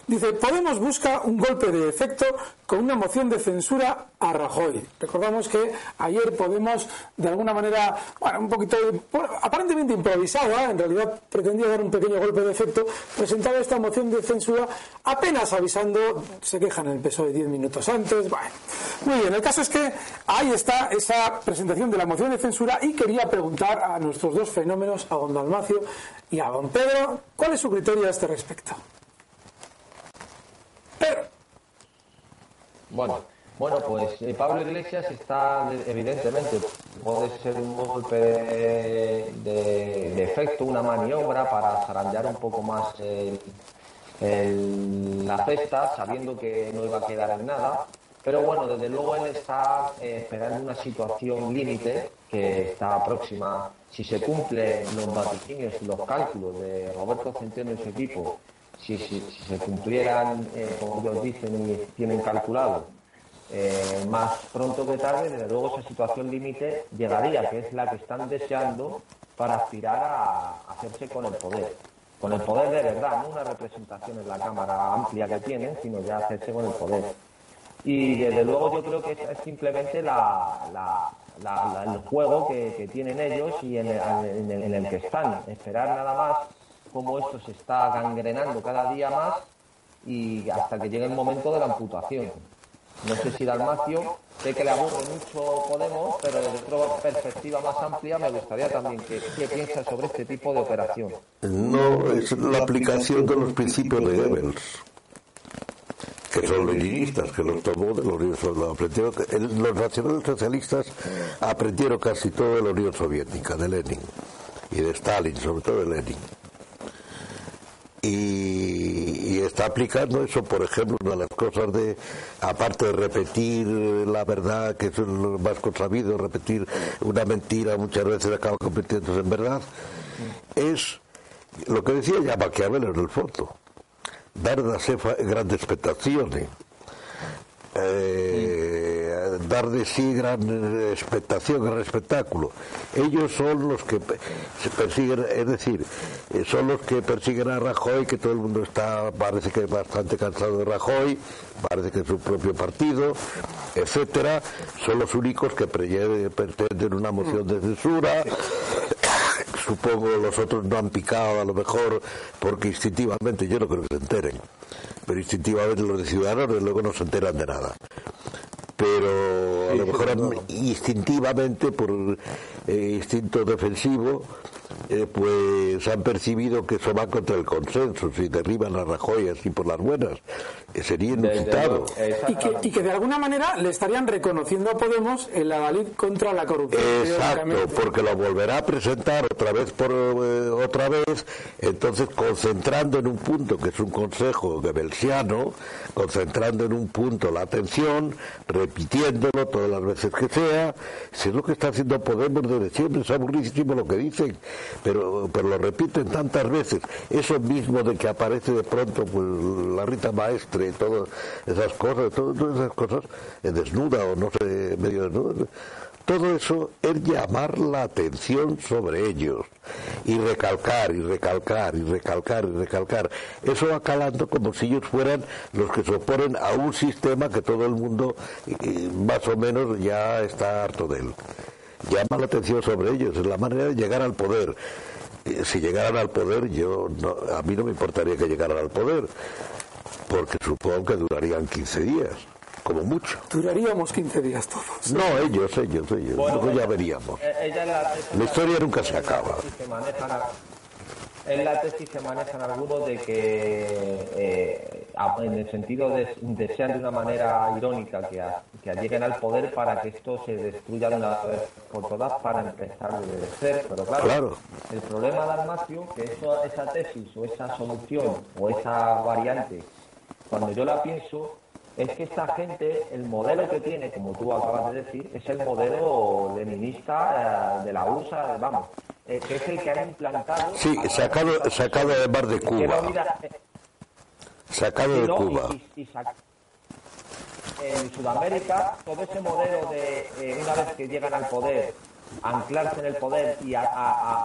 Dice, Podemos busca un golpe de efecto con una moción de censura a Rajoy. Recordamos que ayer Podemos, de alguna manera, un poquito, aparentemente improvisada, en realidad pretendía dar un pequeño golpe de efecto, presentaba esta moción de censura apenas avisando, se quejan en el PSOE 10 minutos antes. Bueno, muy bien, el caso es que ahí está esa presentación de la moción de censura y quería preguntar a nuestros dos fenómenos, a don Dalmacio y a don Pedro, ¿cuál es su criterio a este respecto? Pedro. Bueno, bueno, pues eh, Pablo Iglesias está, evidentemente, puede ser un golpe de, efecto, una maniobra para zarandear un poco más la cesta, sabiendo que no iba a quedar en nada. Pero bueno, desde luego él está eh, esperando una situación límite que está próxima. Si se cumplen los vaticinios y los cálculos de Roberto Centeno y su equipo, si se cumplieran, eh, como ellos dicen y tienen calculado, eh, más pronto que tarde, desde luego esa situación límite llegaría, que es la que están deseando para aspirar a hacerse con el poder. Con el poder de verdad, no una representación en la Cámara amplia que tienen, sino ya hacerse con el poder. Y desde luego yo creo que es simplemente el juego que, tienen ellos y en el- en el que están. Esperar nada más cómo esto se está gangrenando cada día más y hasta que llegue el momento de la amputación. No sé si Dalmacio, sé que le aburre mucho Podemos, pero desde otra perspectiva más amplia me gustaría también que, que piensa sobre este tipo de operación. No, es la aplicación de los principios de Goebbels, que son leninistas, que los tomó de la Unión. Los nacionales socialistas aprendieron casi todo de la Unión Soviética, de Lenin y de Stalin, sobre todo de Lenin. Y, está aplicando eso, por ejemplo, una de las cosas de, aparte de repetir la verdad, que es lo más consabido, repetir una mentira muchas veces acaba convirtiéndose en verdad, es lo que decía ya Maquiavelo en el fondo, dar grandes expectaciones. Eh, dar de sí gran expectación, gran espectáculo. Ellos son los que persiguen, es decir, eh, son los que persiguen a Rajoy, que todo el mundo está, parece que bastante cansado de Rajoy, parece que es su propio partido, etcétera, son los únicos que pretenden una moción de censura. *coughs* Supongo los otros no han picado a lo mejor porque instintivamente yo no creo que se enteren pero instintivamente los de Ciudadanos luego no se enteran de nada. Pero a lo mejor instintivamente, por eh, instinto defensivo, eh, pues han percibido que eso va contra el consenso, si derriban a Rajoy así por las buenas, eh, sería inusitado. Y que, de alguna manera le estarían reconociendo a Podemos el adalid contra la corrupción. Exacto, porque lo volverá a presentar otra vez por eh, otra vez, entonces concentrando en un punto que es un consejo gebelsiano, concentrando en un punto la atención, repitiéndolo todas las veces que sea, si es lo que está haciendo Podemos desde siempre, es aburridísimo lo que dicen pero, pero lo repiten tantas veces. Eso mismo de que aparece de pronto pues, la Rita Maestre, todas esas cosas, todas esas cosas, eh, desnuda o no sé, medio desnuda. Todo eso es llamar la atención sobre ellos y recalcar y recalcar y recalcar y recalcar. Eso va calando como si ellos fueran los que se oponen a un sistema que todo el mundo más o menos ya está harto de él llama la atención sobre ellos, es la manera de llegar al poder. Si llegaran al poder, yo a mí no me importaría que llegaran al poder, porque supongo que durarían 15 días, como mucho. Duraríamos 15 días todos. No, ellos, ellos, ellos. Bueno, ya veríamos. Eh, la, historia nunca se acaba en la tesis se manejan algunos de que, eh, en el sentido de desean de una manera irónica que, que lleguen al poder para que esto se destruya de una vez por todas para empezar a obedecer. Pero claro, el problema de Armacio, que eso, esa tesis o esa solución o esa variante, cuando yo la pienso, es que esta gente, el modelo que tiene, como tú acabas de decir, es el modelo leninista eh, de la USA, vamos, eh, que es el que han implantado. Sí, sacado, sacado además de Cuba. sacado de Cuba. en Sudamérica, todo ese modelo de eh, una vez que llegan al poder, anclarse en el poder y a,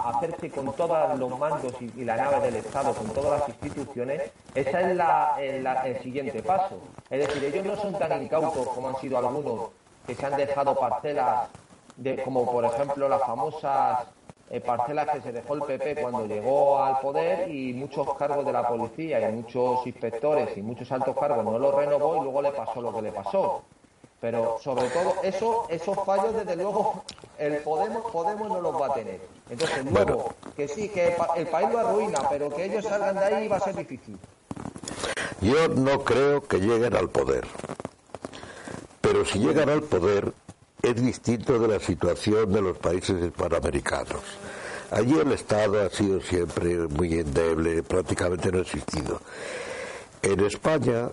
hacerse con todos los mandos y, la nave del Estado, con todas las instituciones, ese es la, el, siguiente paso. Es decir, ellos no son tan incautos como han sido algunos que se han dejado parcelas, de, como por ejemplo las famosas eh, parcelas que se dejó el PP cuando llegó al poder y muchos cargos de la policía y muchos inspectores y muchos altos cargos no lo renovó y luego le pasó lo que le pasó. Pero sobre todo eso, esos fallos desde luego el Podemos, Podemos no los va a tener. Entonces luego, que sí, que el país lo arruina, pero que ellos salgan de ahí va a ser difícil. Yo no creo que lleguen al poder. Pero si llegan al poder, es distinto de la situación de los países hispanoamericanos. Allí el Estado ha sido siempre muy endeble, prácticamente no ha existido. En España,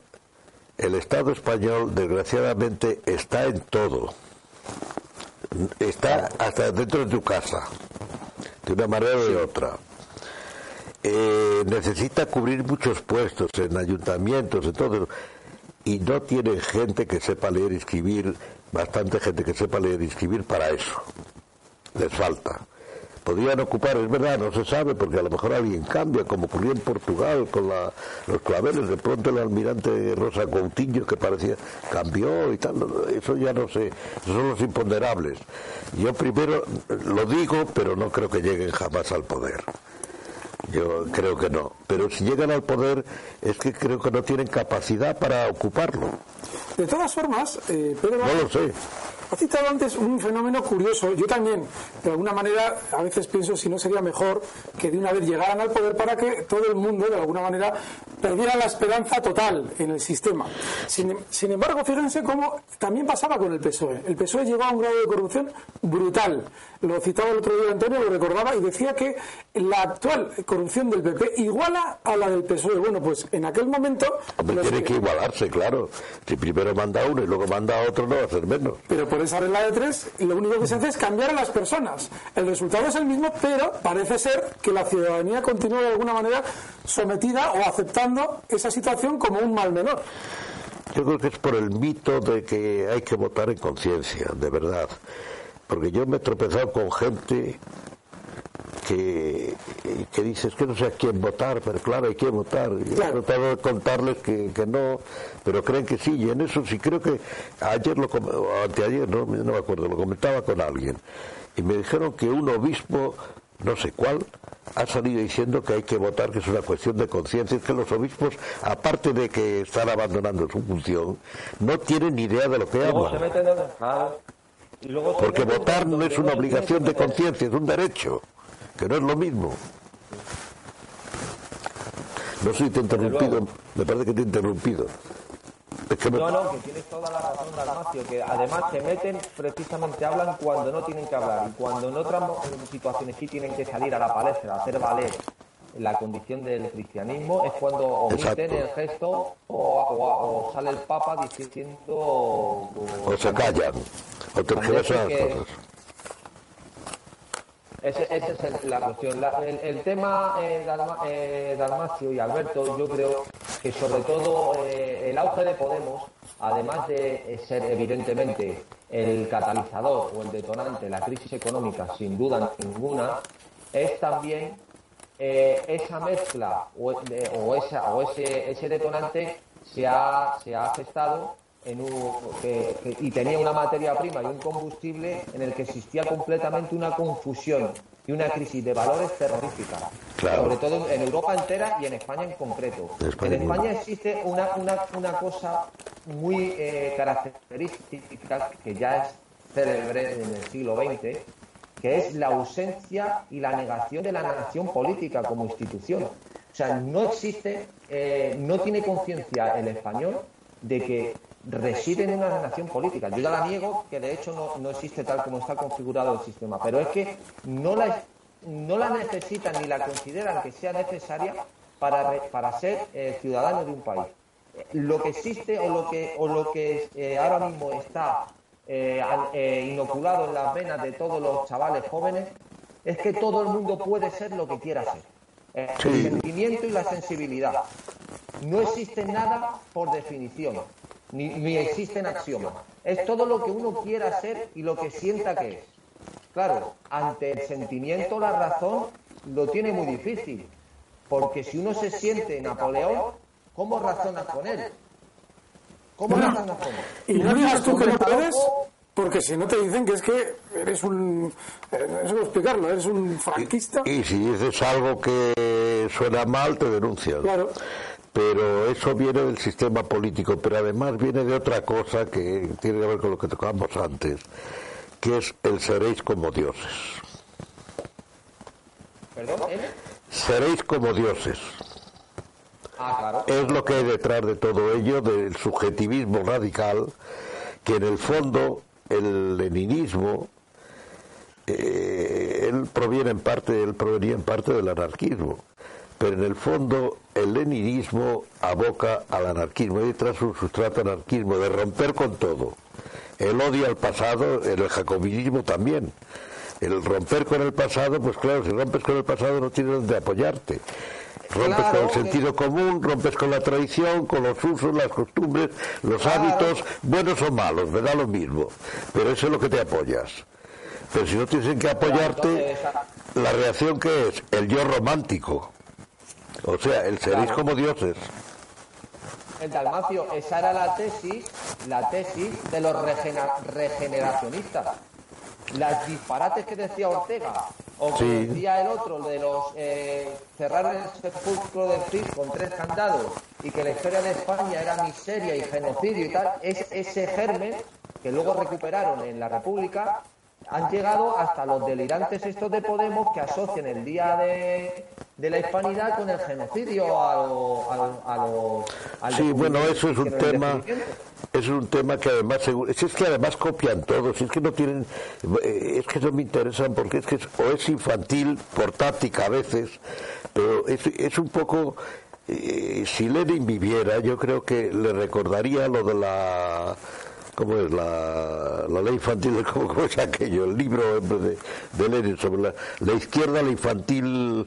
el Estado español, desgraciadamente, está en todo. Está hasta dentro de tu casa, de una manera o de otra. Eh, necesita cubrir muchos puestos en ayuntamientos, en todo, y no tiene gente que sepa leer y escribir bastante gente que sepa leer y escribir para eso. Les falta. Podrían ocupar, es verdad, no se sabe, porque a lo mejor alguien cambia, como ocurrió en Portugal con los claveles. De pronto el almirante Rosa Coutinho, que parecía, cambió y tal. Eso ya no sé. Esos son los imponderables. Yo primero lo digo, pero no creo que lleguen jamás al poder. Yo creo que no. Pero si llegan al poder es que creo que no tienen capacidad para ocuparlo. De todas formas, eh, No lo sé. Ha citado antes un fenómeno curioso. Yo también, de alguna manera, a veces pienso si no sería mejor que de una vez llegaran al poder para que todo el mundo, de alguna manera, perdiera la esperanza total en el sistema. Sin, sin embargo, fíjense cómo también pasaba con el PSOE. El PSOE llegó a un grado de corrupción brutal. Lo citaba el otro día Antonio, lo recordaba, y decía que la actual corrupción del PP iguala a la del PSOE. Bueno, pues en aquel momento... tiene que igualarse, claro. Si primero manda uno y luego manda a otro, no va a ser menos. Pero por esa regla de tres, lo único que se hace es cambiar a las personas. El resultado es el mismo, pero parece ser que la ciudadanía continúa de alguna manera sometida o aceptando esa situación como un mal menor. Yo creo que es por el mito de que hay que votar en conciencia, de verdad. Porque yo me he tropezado con gente que, que dices que no sé a quién votar, pero claro, hay que votar. Yo he tratado de contarles que, que, no, pero creen que sí, y en eso sí creo que ayer lo o anteayer, no, no me acuerdo, lo comentaba con alguien, y me dijeron que un obispo, no sé cuál, ha salido diciendo que hay que votar, que es una cuestión de conciencia, es que los obispos, aparte de que están abandonando su función, no tienen ni idea de lo que hablan. Porque votar no es una obligación de conciencia, es un derecho que no es lo mismo. No soy te interrumpido, me parece que te he interrumpido. No, no, que tienes toda la razón, Dalmacio, que además se meten, precisamente hablan cuando no tienen que hablar y cuando en otras situaciones sí tienen que salir a la palestra, a hacer valer la condición del cristianismo, es cuando omiten el gesto o, sale el Papa diciendo... O, se callan, o tergiversan las cosas. Esa es la cuestión. el, tema, eh, eh, Dalmacio y Alberto, yo creo que sobre todo eh, el auge de Podemos, además de ser evidentemente el catalizador o el detonante de la crisis económica, sin duda ninguna, es también esa mezcla o, esa, o ese, ese detonante se ha, se ha gestado y tenía una materia prima y un combustible en el que existía completamente una confusión y una crisis de valores terrorífica, sobre todo en Europa entera y en España en concreto. en España existe una, una, cosa muy eh, característica que ya es célebre en el siglo XX, que es la ausencia y la negación de la nación política como institución. O sea, no existe, eh, no tiene conciencia el español de que reside en una nación política. Yo ya la niego, que de hecho no, no, existe tal como está configurado el sistema, pero es que no la, no la necesitan ni la consideran que sea necesaria para, para ser eh, ciudadano de un país. Lo que existe o lo que, o lo que eh, ahora mismo está eh, inoculado en las venas de todos los chavales jóvenes es que todo el mundo puede ser lo que quiera ser. El sentimiento y la sensibilidad. No existe nada por definición ni, ni existen axiomas. Es todo lo que uno quiera ser y lo que sienta que es. Claro, ante el sentimiento la razón lo tiene muy difícil, porque si uno se siente Napoleón, ¿cómo razonas con él? ¿Cómo razonas con él? Y no digas tú que no puedes, porque si no te dicen que es que eres un, no sé explicarlo, eres un franquista. Y, y si dices algo que suena mal, te denuncian. Claro pero eso viene del sistema político, pero además viene de otra cosa que tiene que ver con lo que tocamos antes, que es el seréis como dioses. ¿Perdón? Seréis como dioses. Ah, claro. Es lo que hay detrás de todo ello, del subjetivismo radical, que en el fondo el leninismo, eh, él proviene en parte, él provenía en parte del anarquismo pero en el fondo el leninismo aboca al anarquismo, y tras un sustrato anarquismo de romper con todo. El odio al pasado, el jacobinismo también. El romper con el pasado, pues claro, si rompes con el pasado no tienes donde apoyarte. Rompes con el sentido común, rompes con la tradición, con los usos, las costumbres, los hábitos, buenos o malos, me da lo mismo. Pero eso es lo que te apoyas. Pero si no tienes en qué apoyarte, la reacción que es el yo romántico. O sea, el seréis como dioses. El Dalmacio, esa era la tesis, la tesis de los regeneracionistas. Las disparates que decía Ortega, o que decía el otro, de los eh, cerrar el sepulcro de Fritz con tres candados y que la historia de España era miseria y genocidio y tal, es ese germen que luego recuperaron en la República, han llegado hasta los delirantes estos de Podemos que asocian el Día de, de la Hispanidad con el genocidio a los... sí, bueno, eso es un tema... Es un tema que además, es que además copian todos, es que no tienen, eh, es que no me interesan porque es que o es infantil, por táctica a veces, pero es, es un poco, eh, si Lenin viviera, yo creo que le recordaría lo de la ¿cómo es? La, la ley infantil, *laughs* ¿cómo, ¿cómo, es aquello? El libro de, de Lenin sobre la, la, izquierda, la infantil,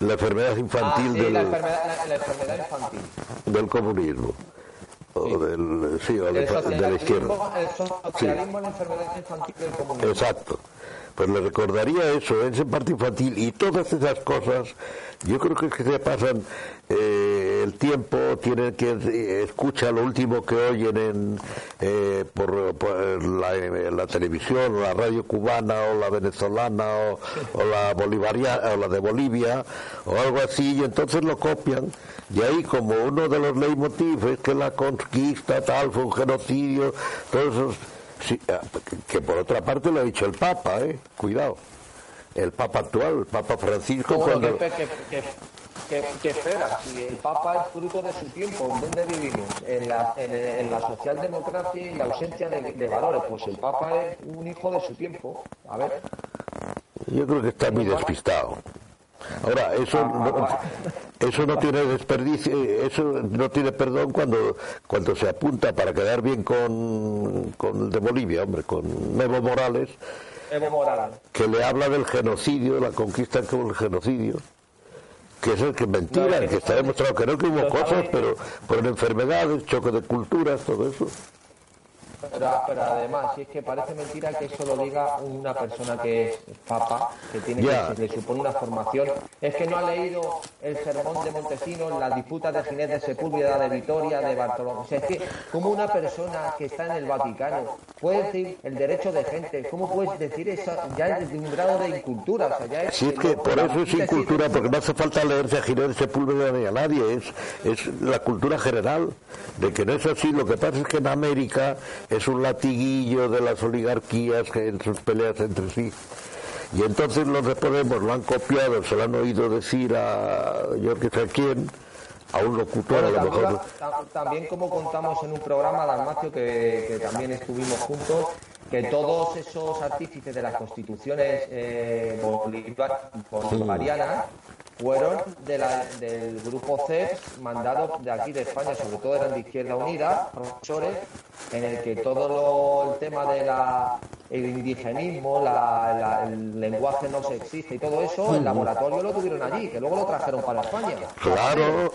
la enfermedad infantil ah, sí, del, la enfermedad, la, enfermedad infantil. del comunismo. O Sí. del, sí, o de, de la izquierda. el socialismo es la enfermedad infantil del comunismo. Exacto. Pues le recordaría eso, ese parte infantil y todas esas cosas. Yo creo que es que se pasan eh, el tiempo, tienen que eh, escuchar lo último que oyen en, eh, por, por la, televisión, la radio cubana, o la venezolana, o, la bolivariana, o la de Bolivia, o algo así, y entonces lo copian. Y ahí como uno de los leitmotiv es que la conquista tal fue un genocidio, todos esos Sí, ah, que por otra parte lo ha dicho el Papa, ¿eh? Cuidado. El Papa actual, el Papa Francisco, Bueno, cuando... que, que, que, que, que espera, si el Papa es fruto de su tiempo, ¿en dónde vivimos? En la, en, en la socialdemocracia y la ausencia de, de valores. Pues el Papa es un hijo de su tiempo. A ver, Yo creo que está muy despistado. Ahora, eso no, eso no tiene desperdicio, eh, eso no tiene perdón cuando, cuando se apunta para quedar bien con, con el de Bolivia, hombre, con Evo Morales, Evo Morales. que le habla del genocidio, de la conquista como el genocidio, que es el que es mentira, el que está demostrado que no, que hubo cosas, pero por enfermedades, choque de culturas, todo eso. Pero, pero además, si es que parece mentira que eso lo diga una persona que es papa, que tiene que le supone una formación, es que no ha leído el sermón de Montesinos, las disputas de Ginés de Sepúlveda, de Vitoria, de Bartolomé. O sea, es que como una persona que está en el Vaticano puede decir el derecho de gente, ¿cómo puedes decir eso? Ya es de un grado de incultura, o sea, ya es... Si es que por eso es incultura, porque no hace falta leerse a Ginés de Sepúlveda ni a nadie, es, es la cultura general, de que no es así. Lo que pasa es que en América es un latiguillo de las oligarquías que en sus peleas entre sí. Y entonces los de Podemos lo han copiado, se lo han oído decir a yo que sé a quién, a un locutor a lo mejor. tam- también como contamos en un programa, Dalmacio, que, que también estuvimos juntos, que todos esos artífices de las constituciones eh, bolivar- bolivarianas fueron del grupo CES mandados de aquí de España, sobre todo eran de Izquierda Unida, profesores, en el que todo lo- el tema de la el indigenismo, el lenguaje no sexista y todo eso, el laboratorio lo tuvieron allí, que luego lo trajeron para España. Claro,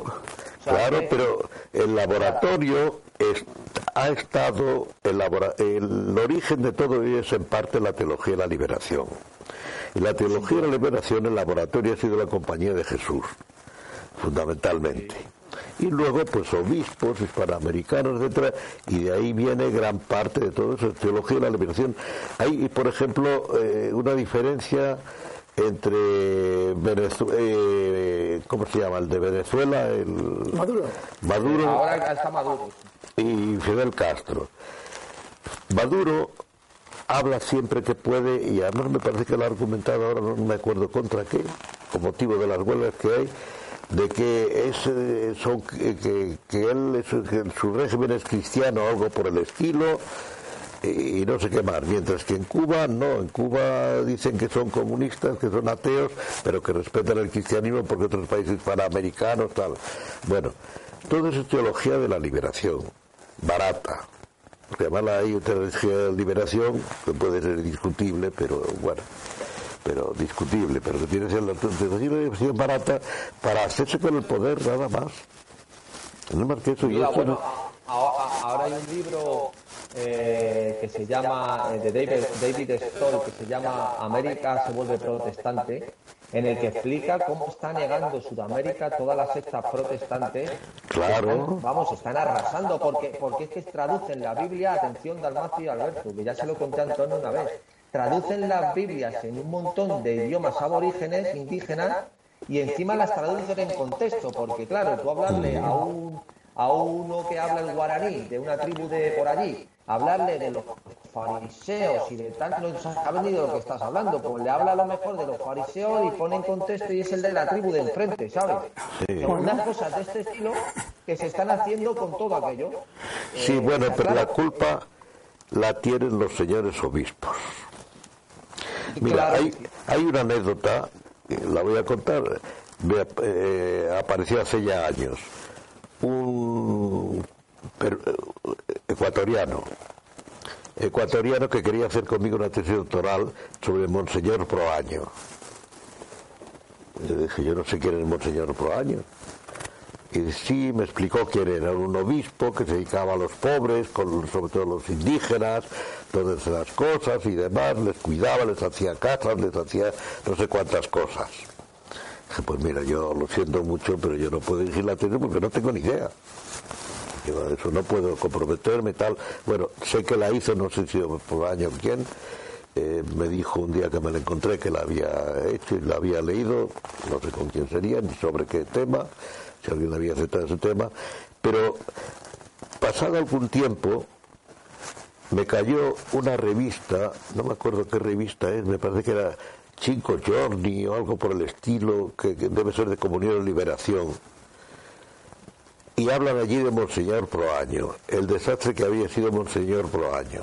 claro, que- pero el laboratorio es- ha estado, el, labora- el origen de todo ello es en parte la teología de la liberación. Y la teología de la liberación, el laboratorio ha sido la compañía de Jesús, fundamentalmente. Y luego, pues, obispos, hispanoamericanos, etcétera, y de ahí viene gran parte de todo eso, teología de la liberación. Hay, por ejemplo, eh, una diferencia entre Venezuela, ¿cómo se llama? El de Venezuela, el Maduro. Maduro Ahora está Maduro. y Fidel Castro. Maduro habla siempre que puede, y además me parece que lo ha argumentado ahora, no me acuerdo contra qué, con motivo de las huelgas que hay, de que es, eh, son, que, que- que él, es- que su régimen es cristiano o algo por el estilo, y no sé qué más. Mientras que en Cuba, no, en Cuba dicen que son comunistas, que son ateos, pero que respetan el cristianismo porque otros países panamericanos, tal. Bueno, todo eso es teología de la liberación, barata. Llamarla ahí teología de liberación, que puede ser discutible, pero bueno, pero discutible, pero que tiene que ser la teología de la liberación barata para hacerse con el poder, nada más. No es más que eso. y Mira, esto bueno, no- a- a- ahora hay un libro eh, que se llama, eh, de David, David Stoll, que se llama América se vuelve protestante, en el que explica cómo está negando Sudamérica todas las sectas protestantes. Claro. Están- vamos, están arrasando, porque, porque es que traducen la Biblia, atención Dalmacio y Alberto, que ya se lo conté a Antonio una vez, traducen las Biblias en un montón de idiomas aborígenes, indígenas, y encima las traducen en contexto, porque claro, tú hablarle a un a uno que habla el guaraní de una tribu de por allí hablarle de los fariseos y de tal, no ha venido de lo que estás hablando, pues le habla a lo mejor de los fariseos y pone en contexto y es el de la tribu de enfrente, ¿sabes? Unas cosas de este estilo que se están haciendo con todo aquello. Sí, eh, bueno, pero la culpa la tienen los señores obispos. Mira, hay, hay una anécdota, la voy a contar, me, eh, apareció hace ya años. Un ecuatoriano, ecuatoriano que quería hacer conmigo una tesis doctoral sobre Monseñor Proaño. Le dije, yo no sé quién es Monseñor Proaño. Y sí, me explicó quién era, un obispo que se dedicaba a los pobres, con, sobre todo los indígenas, todas esas cosas y demás, les cuidaba, les hacía casas, les hacía no sé cuántas cosas. Dije, pues mira, yo lo siento mucho, pero yo no puedo dirigir la tesis porque no tengo ni idea eso no puedo comprometerme tal. Bueno, sé que la hizo, no sé si por año quién. Eh, me dijo un día que me la encontré que la había hecho y la había leído, no sé con quién sería, ni sobre qué tema, si alguien había aceptado ese tema, pero pasado algún tiempo me cayó una revista, no me acuerdo qué revista es, me parece que era Cinco Giorni o algo por el estilo, que, que debe ser de Comunión y Liberación y hablan allí de Monseñor Proaño, el desastre que había sido Monseñor Proaño.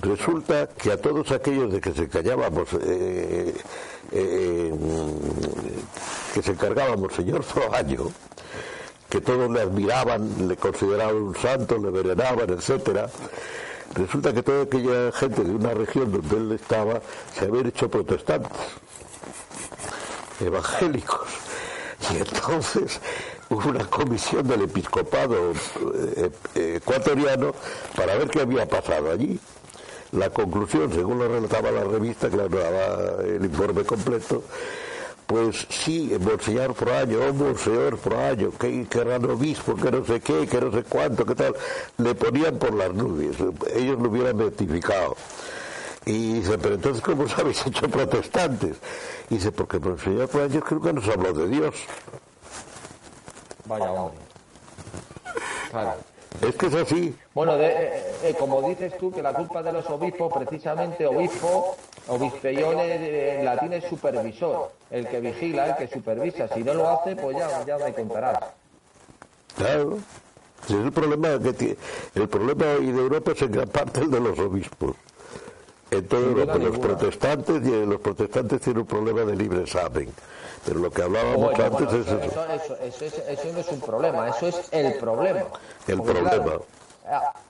Resulta que a todos aquellos de que se callábamos, eh, eh, que se encargábamos Monseñor Proaño, que todos le admiraban, le consideraban un santo, le veneraban, etcétera, resulta que toda aquella gente de una región donde él estaba se había hecho protestantes, evangélicos. Y entonces una comisión del episcopado eh, eh, ecuatoriano para ver qué había pasado allí. La conclusión, según lo relataba la revista, que daba el informe completo, pues sí, Monseñor Proaño, oh Monseñor Proaño, que, que gran obispo, que no sé qué, que no sé cuánto, que tal, le ponían por las nubes, ellos lo hubieran beatificado. Y dice, pero entonces, ¿cómo os habéis hecho protestantes? Y dice, porque Monseñor Proaño creo que nos habló de Dios. Vaya hombre. Es que es así. Bueno, eh, eh, como dices tú, que la culpa de los obispos, precisamente obispo, obispellón en latín es supervisor, el que vigila, el que supervisa. Si no lo hace, pues ya, ya me contarás. Claro. Es el problema que tiene, el problema hoy de Europa es en gran parte el de los obispos. En toda Europa, los protestantes, y los protestantes tienen un problema de libre examen. Pero lo que hablábamos antes es eso. Eso, no es un problema, eso es el problema. El problema.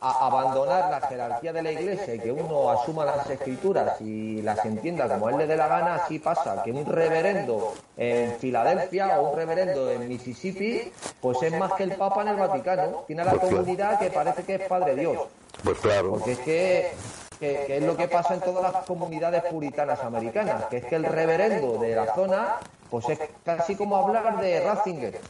abandonar la jerarquía de la iglesia y que uno asuma las escrituras y las entienda como él le dé la gana, así pasa que un reverendo en Filadelfia o un reverendo en Mississippi, pues es más que el Papa en el Vaticano. Tiene a la pues comunidad que parece que es Padre Dios. Pues claro. Porque es que que, es lo que pasa en todas las comunidades puritanas americanas, que es que el reverendo de la zona, pues es casi como hablar de Ratzinger.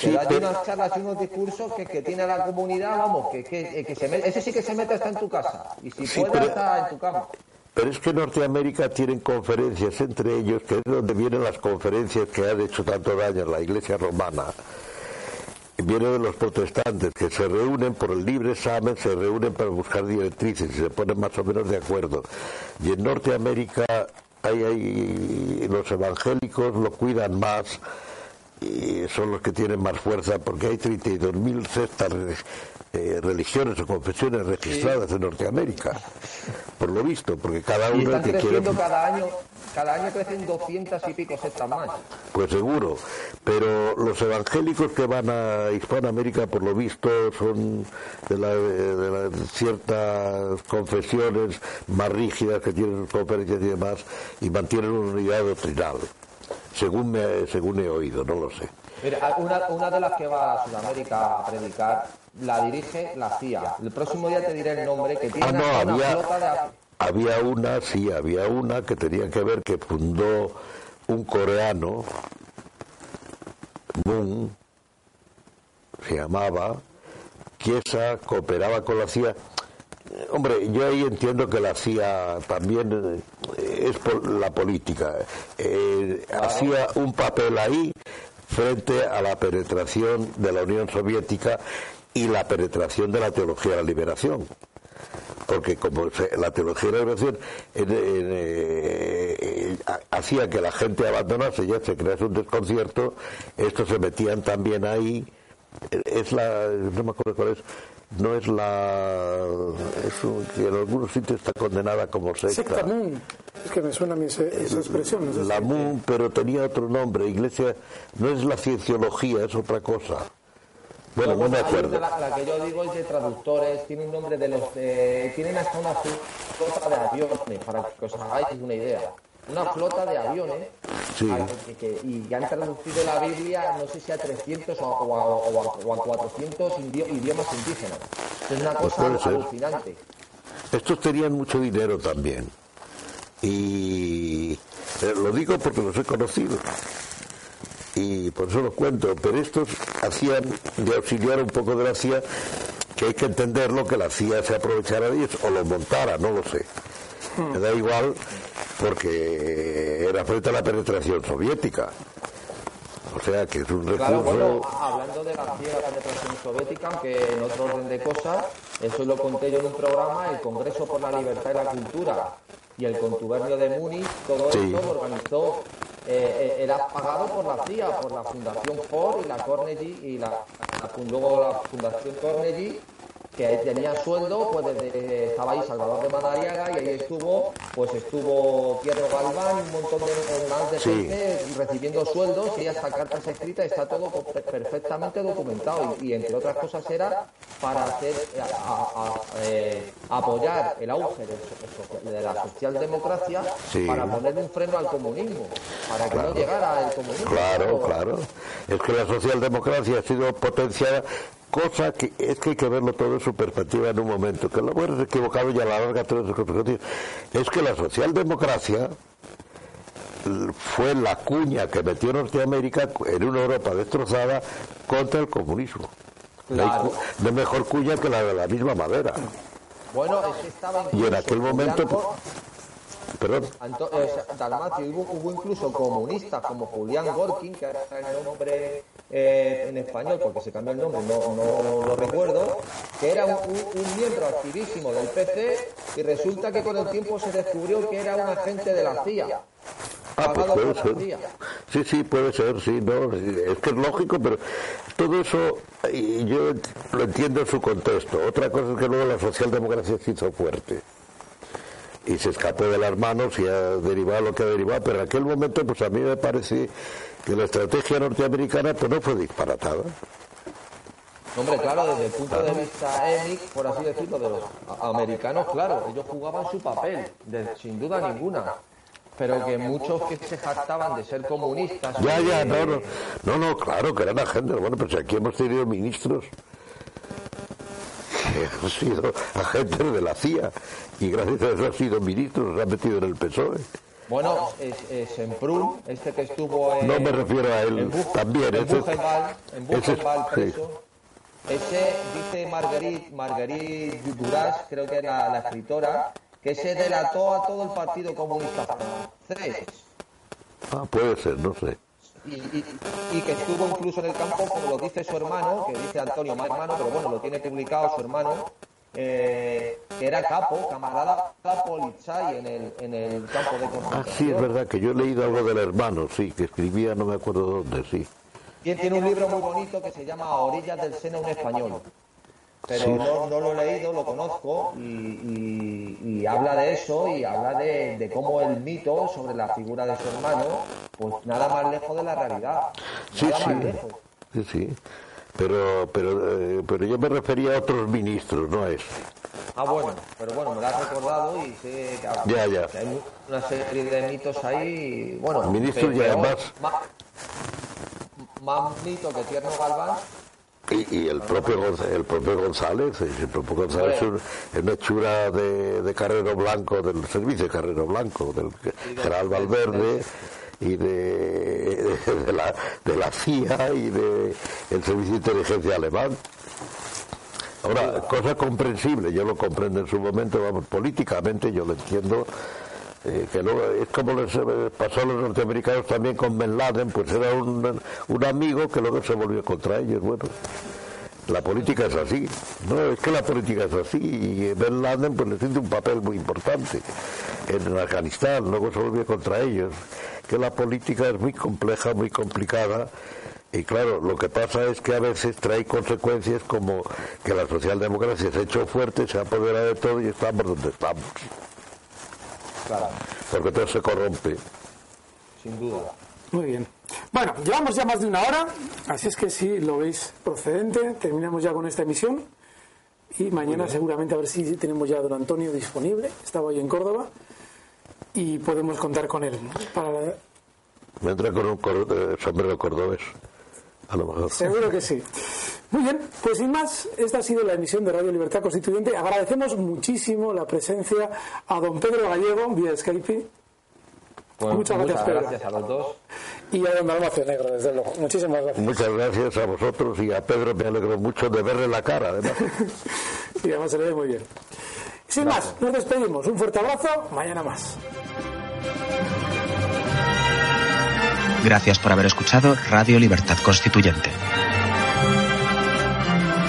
que da unas charlas y unos discursos que, que tiene la comunidad, vamos, que, que, se ese sí que se mete hasta en tu casa, y si puede está en tu cama. Pero es que en Norteamérica tienen conferencias entre ellos, que es donde vienen las conferencias que han hecho tanto daño a la Iglesia romana viene de los protestantes que se reúnen por el libre examen, se reúnen para buscar directrices y se ponen más o menos de acuerdo. Y en Norteamérica hay, los evangélicos lo cuidan más y son los que tienen más fuerza porque hay 32.000 cestas eh, religiones o confesiones registradas en Norteamérica, por lo visto, porque cada uno que quiere... cada año cada año crecen 200 y pico sectas más. Pues seguro, pero los evangélicos que van a Hispanoamérica, por lo visto, son de, de ciertas confesiones más rígidas que tienen sus conferencias y demás, y mantienen una unidad doctrinal, según, me, según he oído, no lo sé. Mira, una, una de las que va a Sudamérica a predicar la dirige la CIA. El próximo día te diré el nombre que tiene ah, una flota de... Había una, sí, había una que tenía que ver que fundó un coreano, Moon, se llamaba, que esa cooperaba con la CIA. Hombre, yo ahí entiendo que la CIA también eh, es por la política. Eh, hacía un papel ahí frente a la penetración de la Unión Soviética y la penetración de la teología de la liberación. porque como la teología de la liberación eh, hacía que la gente abandonase ya se crease un desconcierto, estos se metían también ahí, es la, no me acuerdo cuál es, no es la es que en algunos sitios está condenada como secta. Secta Moon. Es que me suena a mí esa, expresión. la Moon, pero tenía otro nombre. Iglesia no es la cienciología, es otra cosa. Bueno, no, me acuerdo. La, que yo digo es de traductores, tiene un nombre de los de, tienen hasta una flota de aviones, para que os hagáis una idea. Una flota de aviones sí. y han traducido la Biblia, no sé si a 300 o, a, 400 idiomas indígenas. Es una pues cosa alucinante. Estos tenían mucho dinero también. Y eh, lo digo porque los he conocido y por eso lo cuento, pero estos hacían de auxiliar un poco de la CIA, que hay que entenderlo, que la CIA se aprovechara de ellos o lo montara, no lo sé. Me da igual porque era frente a la penetración soviética. O sea que es un recurso. hablando de la CIA, la penetración soviética, aunque en otro orden de cosas, eso lo conté yo en un programa, el Congreso por la Libertad y la Cultura y el contubernio de Múnich, todo esto lo organizó eh, eh, era pagado por la CIA, por la Fundación Ford y la Carnegie y la, luego la Fundación Carnegie que tenía sueldo, pues desde, estaba ahí Salvador de Madariaga y ahí estuvo, pues estuvo Pietro Galván y un montón de más de gente recibiendo sueldos y hasta cartas escritas está todo perfectamente documentado y, entre otras cosas era para hacer eh, apoyar el auge de, la socialdemocracia para ponerle un freno al comunismo, para que no llegara el comunismo. Claro, claro. Es que la socialdemocracia ha sido potenciada cosa que es que hay que verlo todo en su perspectiva en un momento, que lo bueno es equivocado y a la larga todo es es que la socialdemocracia fue la cuña que metió Norteamérica en una Europa destrozada contra el comunismo. No hay mejor cuña que la de la misma madera. Bueno, es que estaba y en aquel momento... Perdón. Eh, Dalmacio, hubo, incluso comunistas como Julián Gorkin, que era el nombre eh, en español, porque se cambió el nombre, no, no, lo recuerdo, que era un, miembro activísimo del PC y resulta que con el tiempo se descubrió que era un agente de la CIA. Ah, pues puede ser. Sí, sí, puede ser, sí, no, es que es lógico, pero todo eso y yo lo entiendo en su contexto. Otra cosa es que luego la socialdemocracia se hizo fuerte y se escapó de las manos y ha derivado lo que ha derivado, pero en aquel momento pues a mí me parece que la estrategia norteamericana pues no fue disparatada. Hombre, claro, desde el punto de vista étnico, por así decirlo, de los americanos, claro, ellos jugaban su papel, sin duda ninguna. Pero que muchos que se jactaban de ser comunistas. Ya, ya, no, no, no, no, claro, que eran agentes. Bueno, pues aquí hemos tenido ministros han sido agentes de la CIA y gracias a eso han sido ministros, se han metido en el PSOE. Bueno, es, es Semprún, este que estuvo en... No me refiero a él, también. En Buchenwald, en Buchenwald preso. Ese, dice Marguerite, Marguerite Duras, creo que era la escritora, que se delató a todo el Partido Comunista francés. Ah, puede ser, no sé. Y, y, y, que estuvo incluso en el campo, como lo dice su hermano, que dice Antonio, más hermano, pero bueno, lo tiene publicado su hermano, eh, que era capo, camarada Polizai en el, en el campo de concentración. Ah, sí, es verdad, que yo he leído algo del hermano, sí, que escribía, no me acuerdo dónde, sí. Y tiene un libro muy bonito que se llama Orillas del Seno un español. Pero no, no, lo he leído, lo conozco y, y, habla de eso y habla de, de, cómo el mito sobre la figura de su hermano, pues nada más lejos de la realidad. Sí, sí. Sí, sí. Pero, pero, eh, pero yo me refería a otros ministros, no a eso. Ah, bueno, pero bueno, me lo has recordado y sé que, ya, ya. hay una serie de mitos ahí, bueno, ministros y además... Más, más mito que Tierno Galván y, y, el propio el propio González el propio González es, una hechura de, de, Carrero Blanco del servicio de Carrero Blanco del general Valverde y de, de, la, de la CIA y del Servicio de Inteligencia Alemán. Ahora, cosa comprensible, yo lo comprendo en su momento, vamos, políticamente yo lo entiendo, eh, que luego es como les eh, pasó a los norteamericanos también con Ben Laden, pues era un, un amigo que luego se volvió contra ellos, bueno. La política es así. No, es que la política es así. Y Ben Laden pues necesita un papel muy importante en Afganistán. Luego se volvió contra ellos. Que la política es muy compleja, muy complicada. Y claro, lo que pasa es que a veces trae consecuencias como que la socialdemocracia se ha hecho fuerte, se ha apoderado de todo y estamos donde estamos. Claro, Porque todo se corrompe. sin duda. Muy bien. Bueno, llevamos ya más de una hora, así es que si lo veis procedente, terminamos ya con esta emisión. Y mañana seguramente a ver si tenemos ya a don Antonio disponible. Estaba hoy en Córdoba y podemos contar con él. Me entra con un cor- eh, sombrero cordobés. A lo mejor. seguro que sí. Muy bien, pues sin más, esta ha sido la emisión de Radio Libertad Constituyente. Agradecemos muchísimo la presencia a don Pedro Gallego vía Skype Pues Muchas gracias, Pedro. gracias a los dos. y a don Dalmacio Negro, desde luego. Muchísimas gracias. Muchas gracias a vosotros y a Pedro me alegro mucho de verle la cara, además. *laughs* Y además se le ve muy bien. Sin más, nos despedimos. Un fuerte abrazo. Mañana más. Gracias por haber escuchado Radio Libertad Constituyente.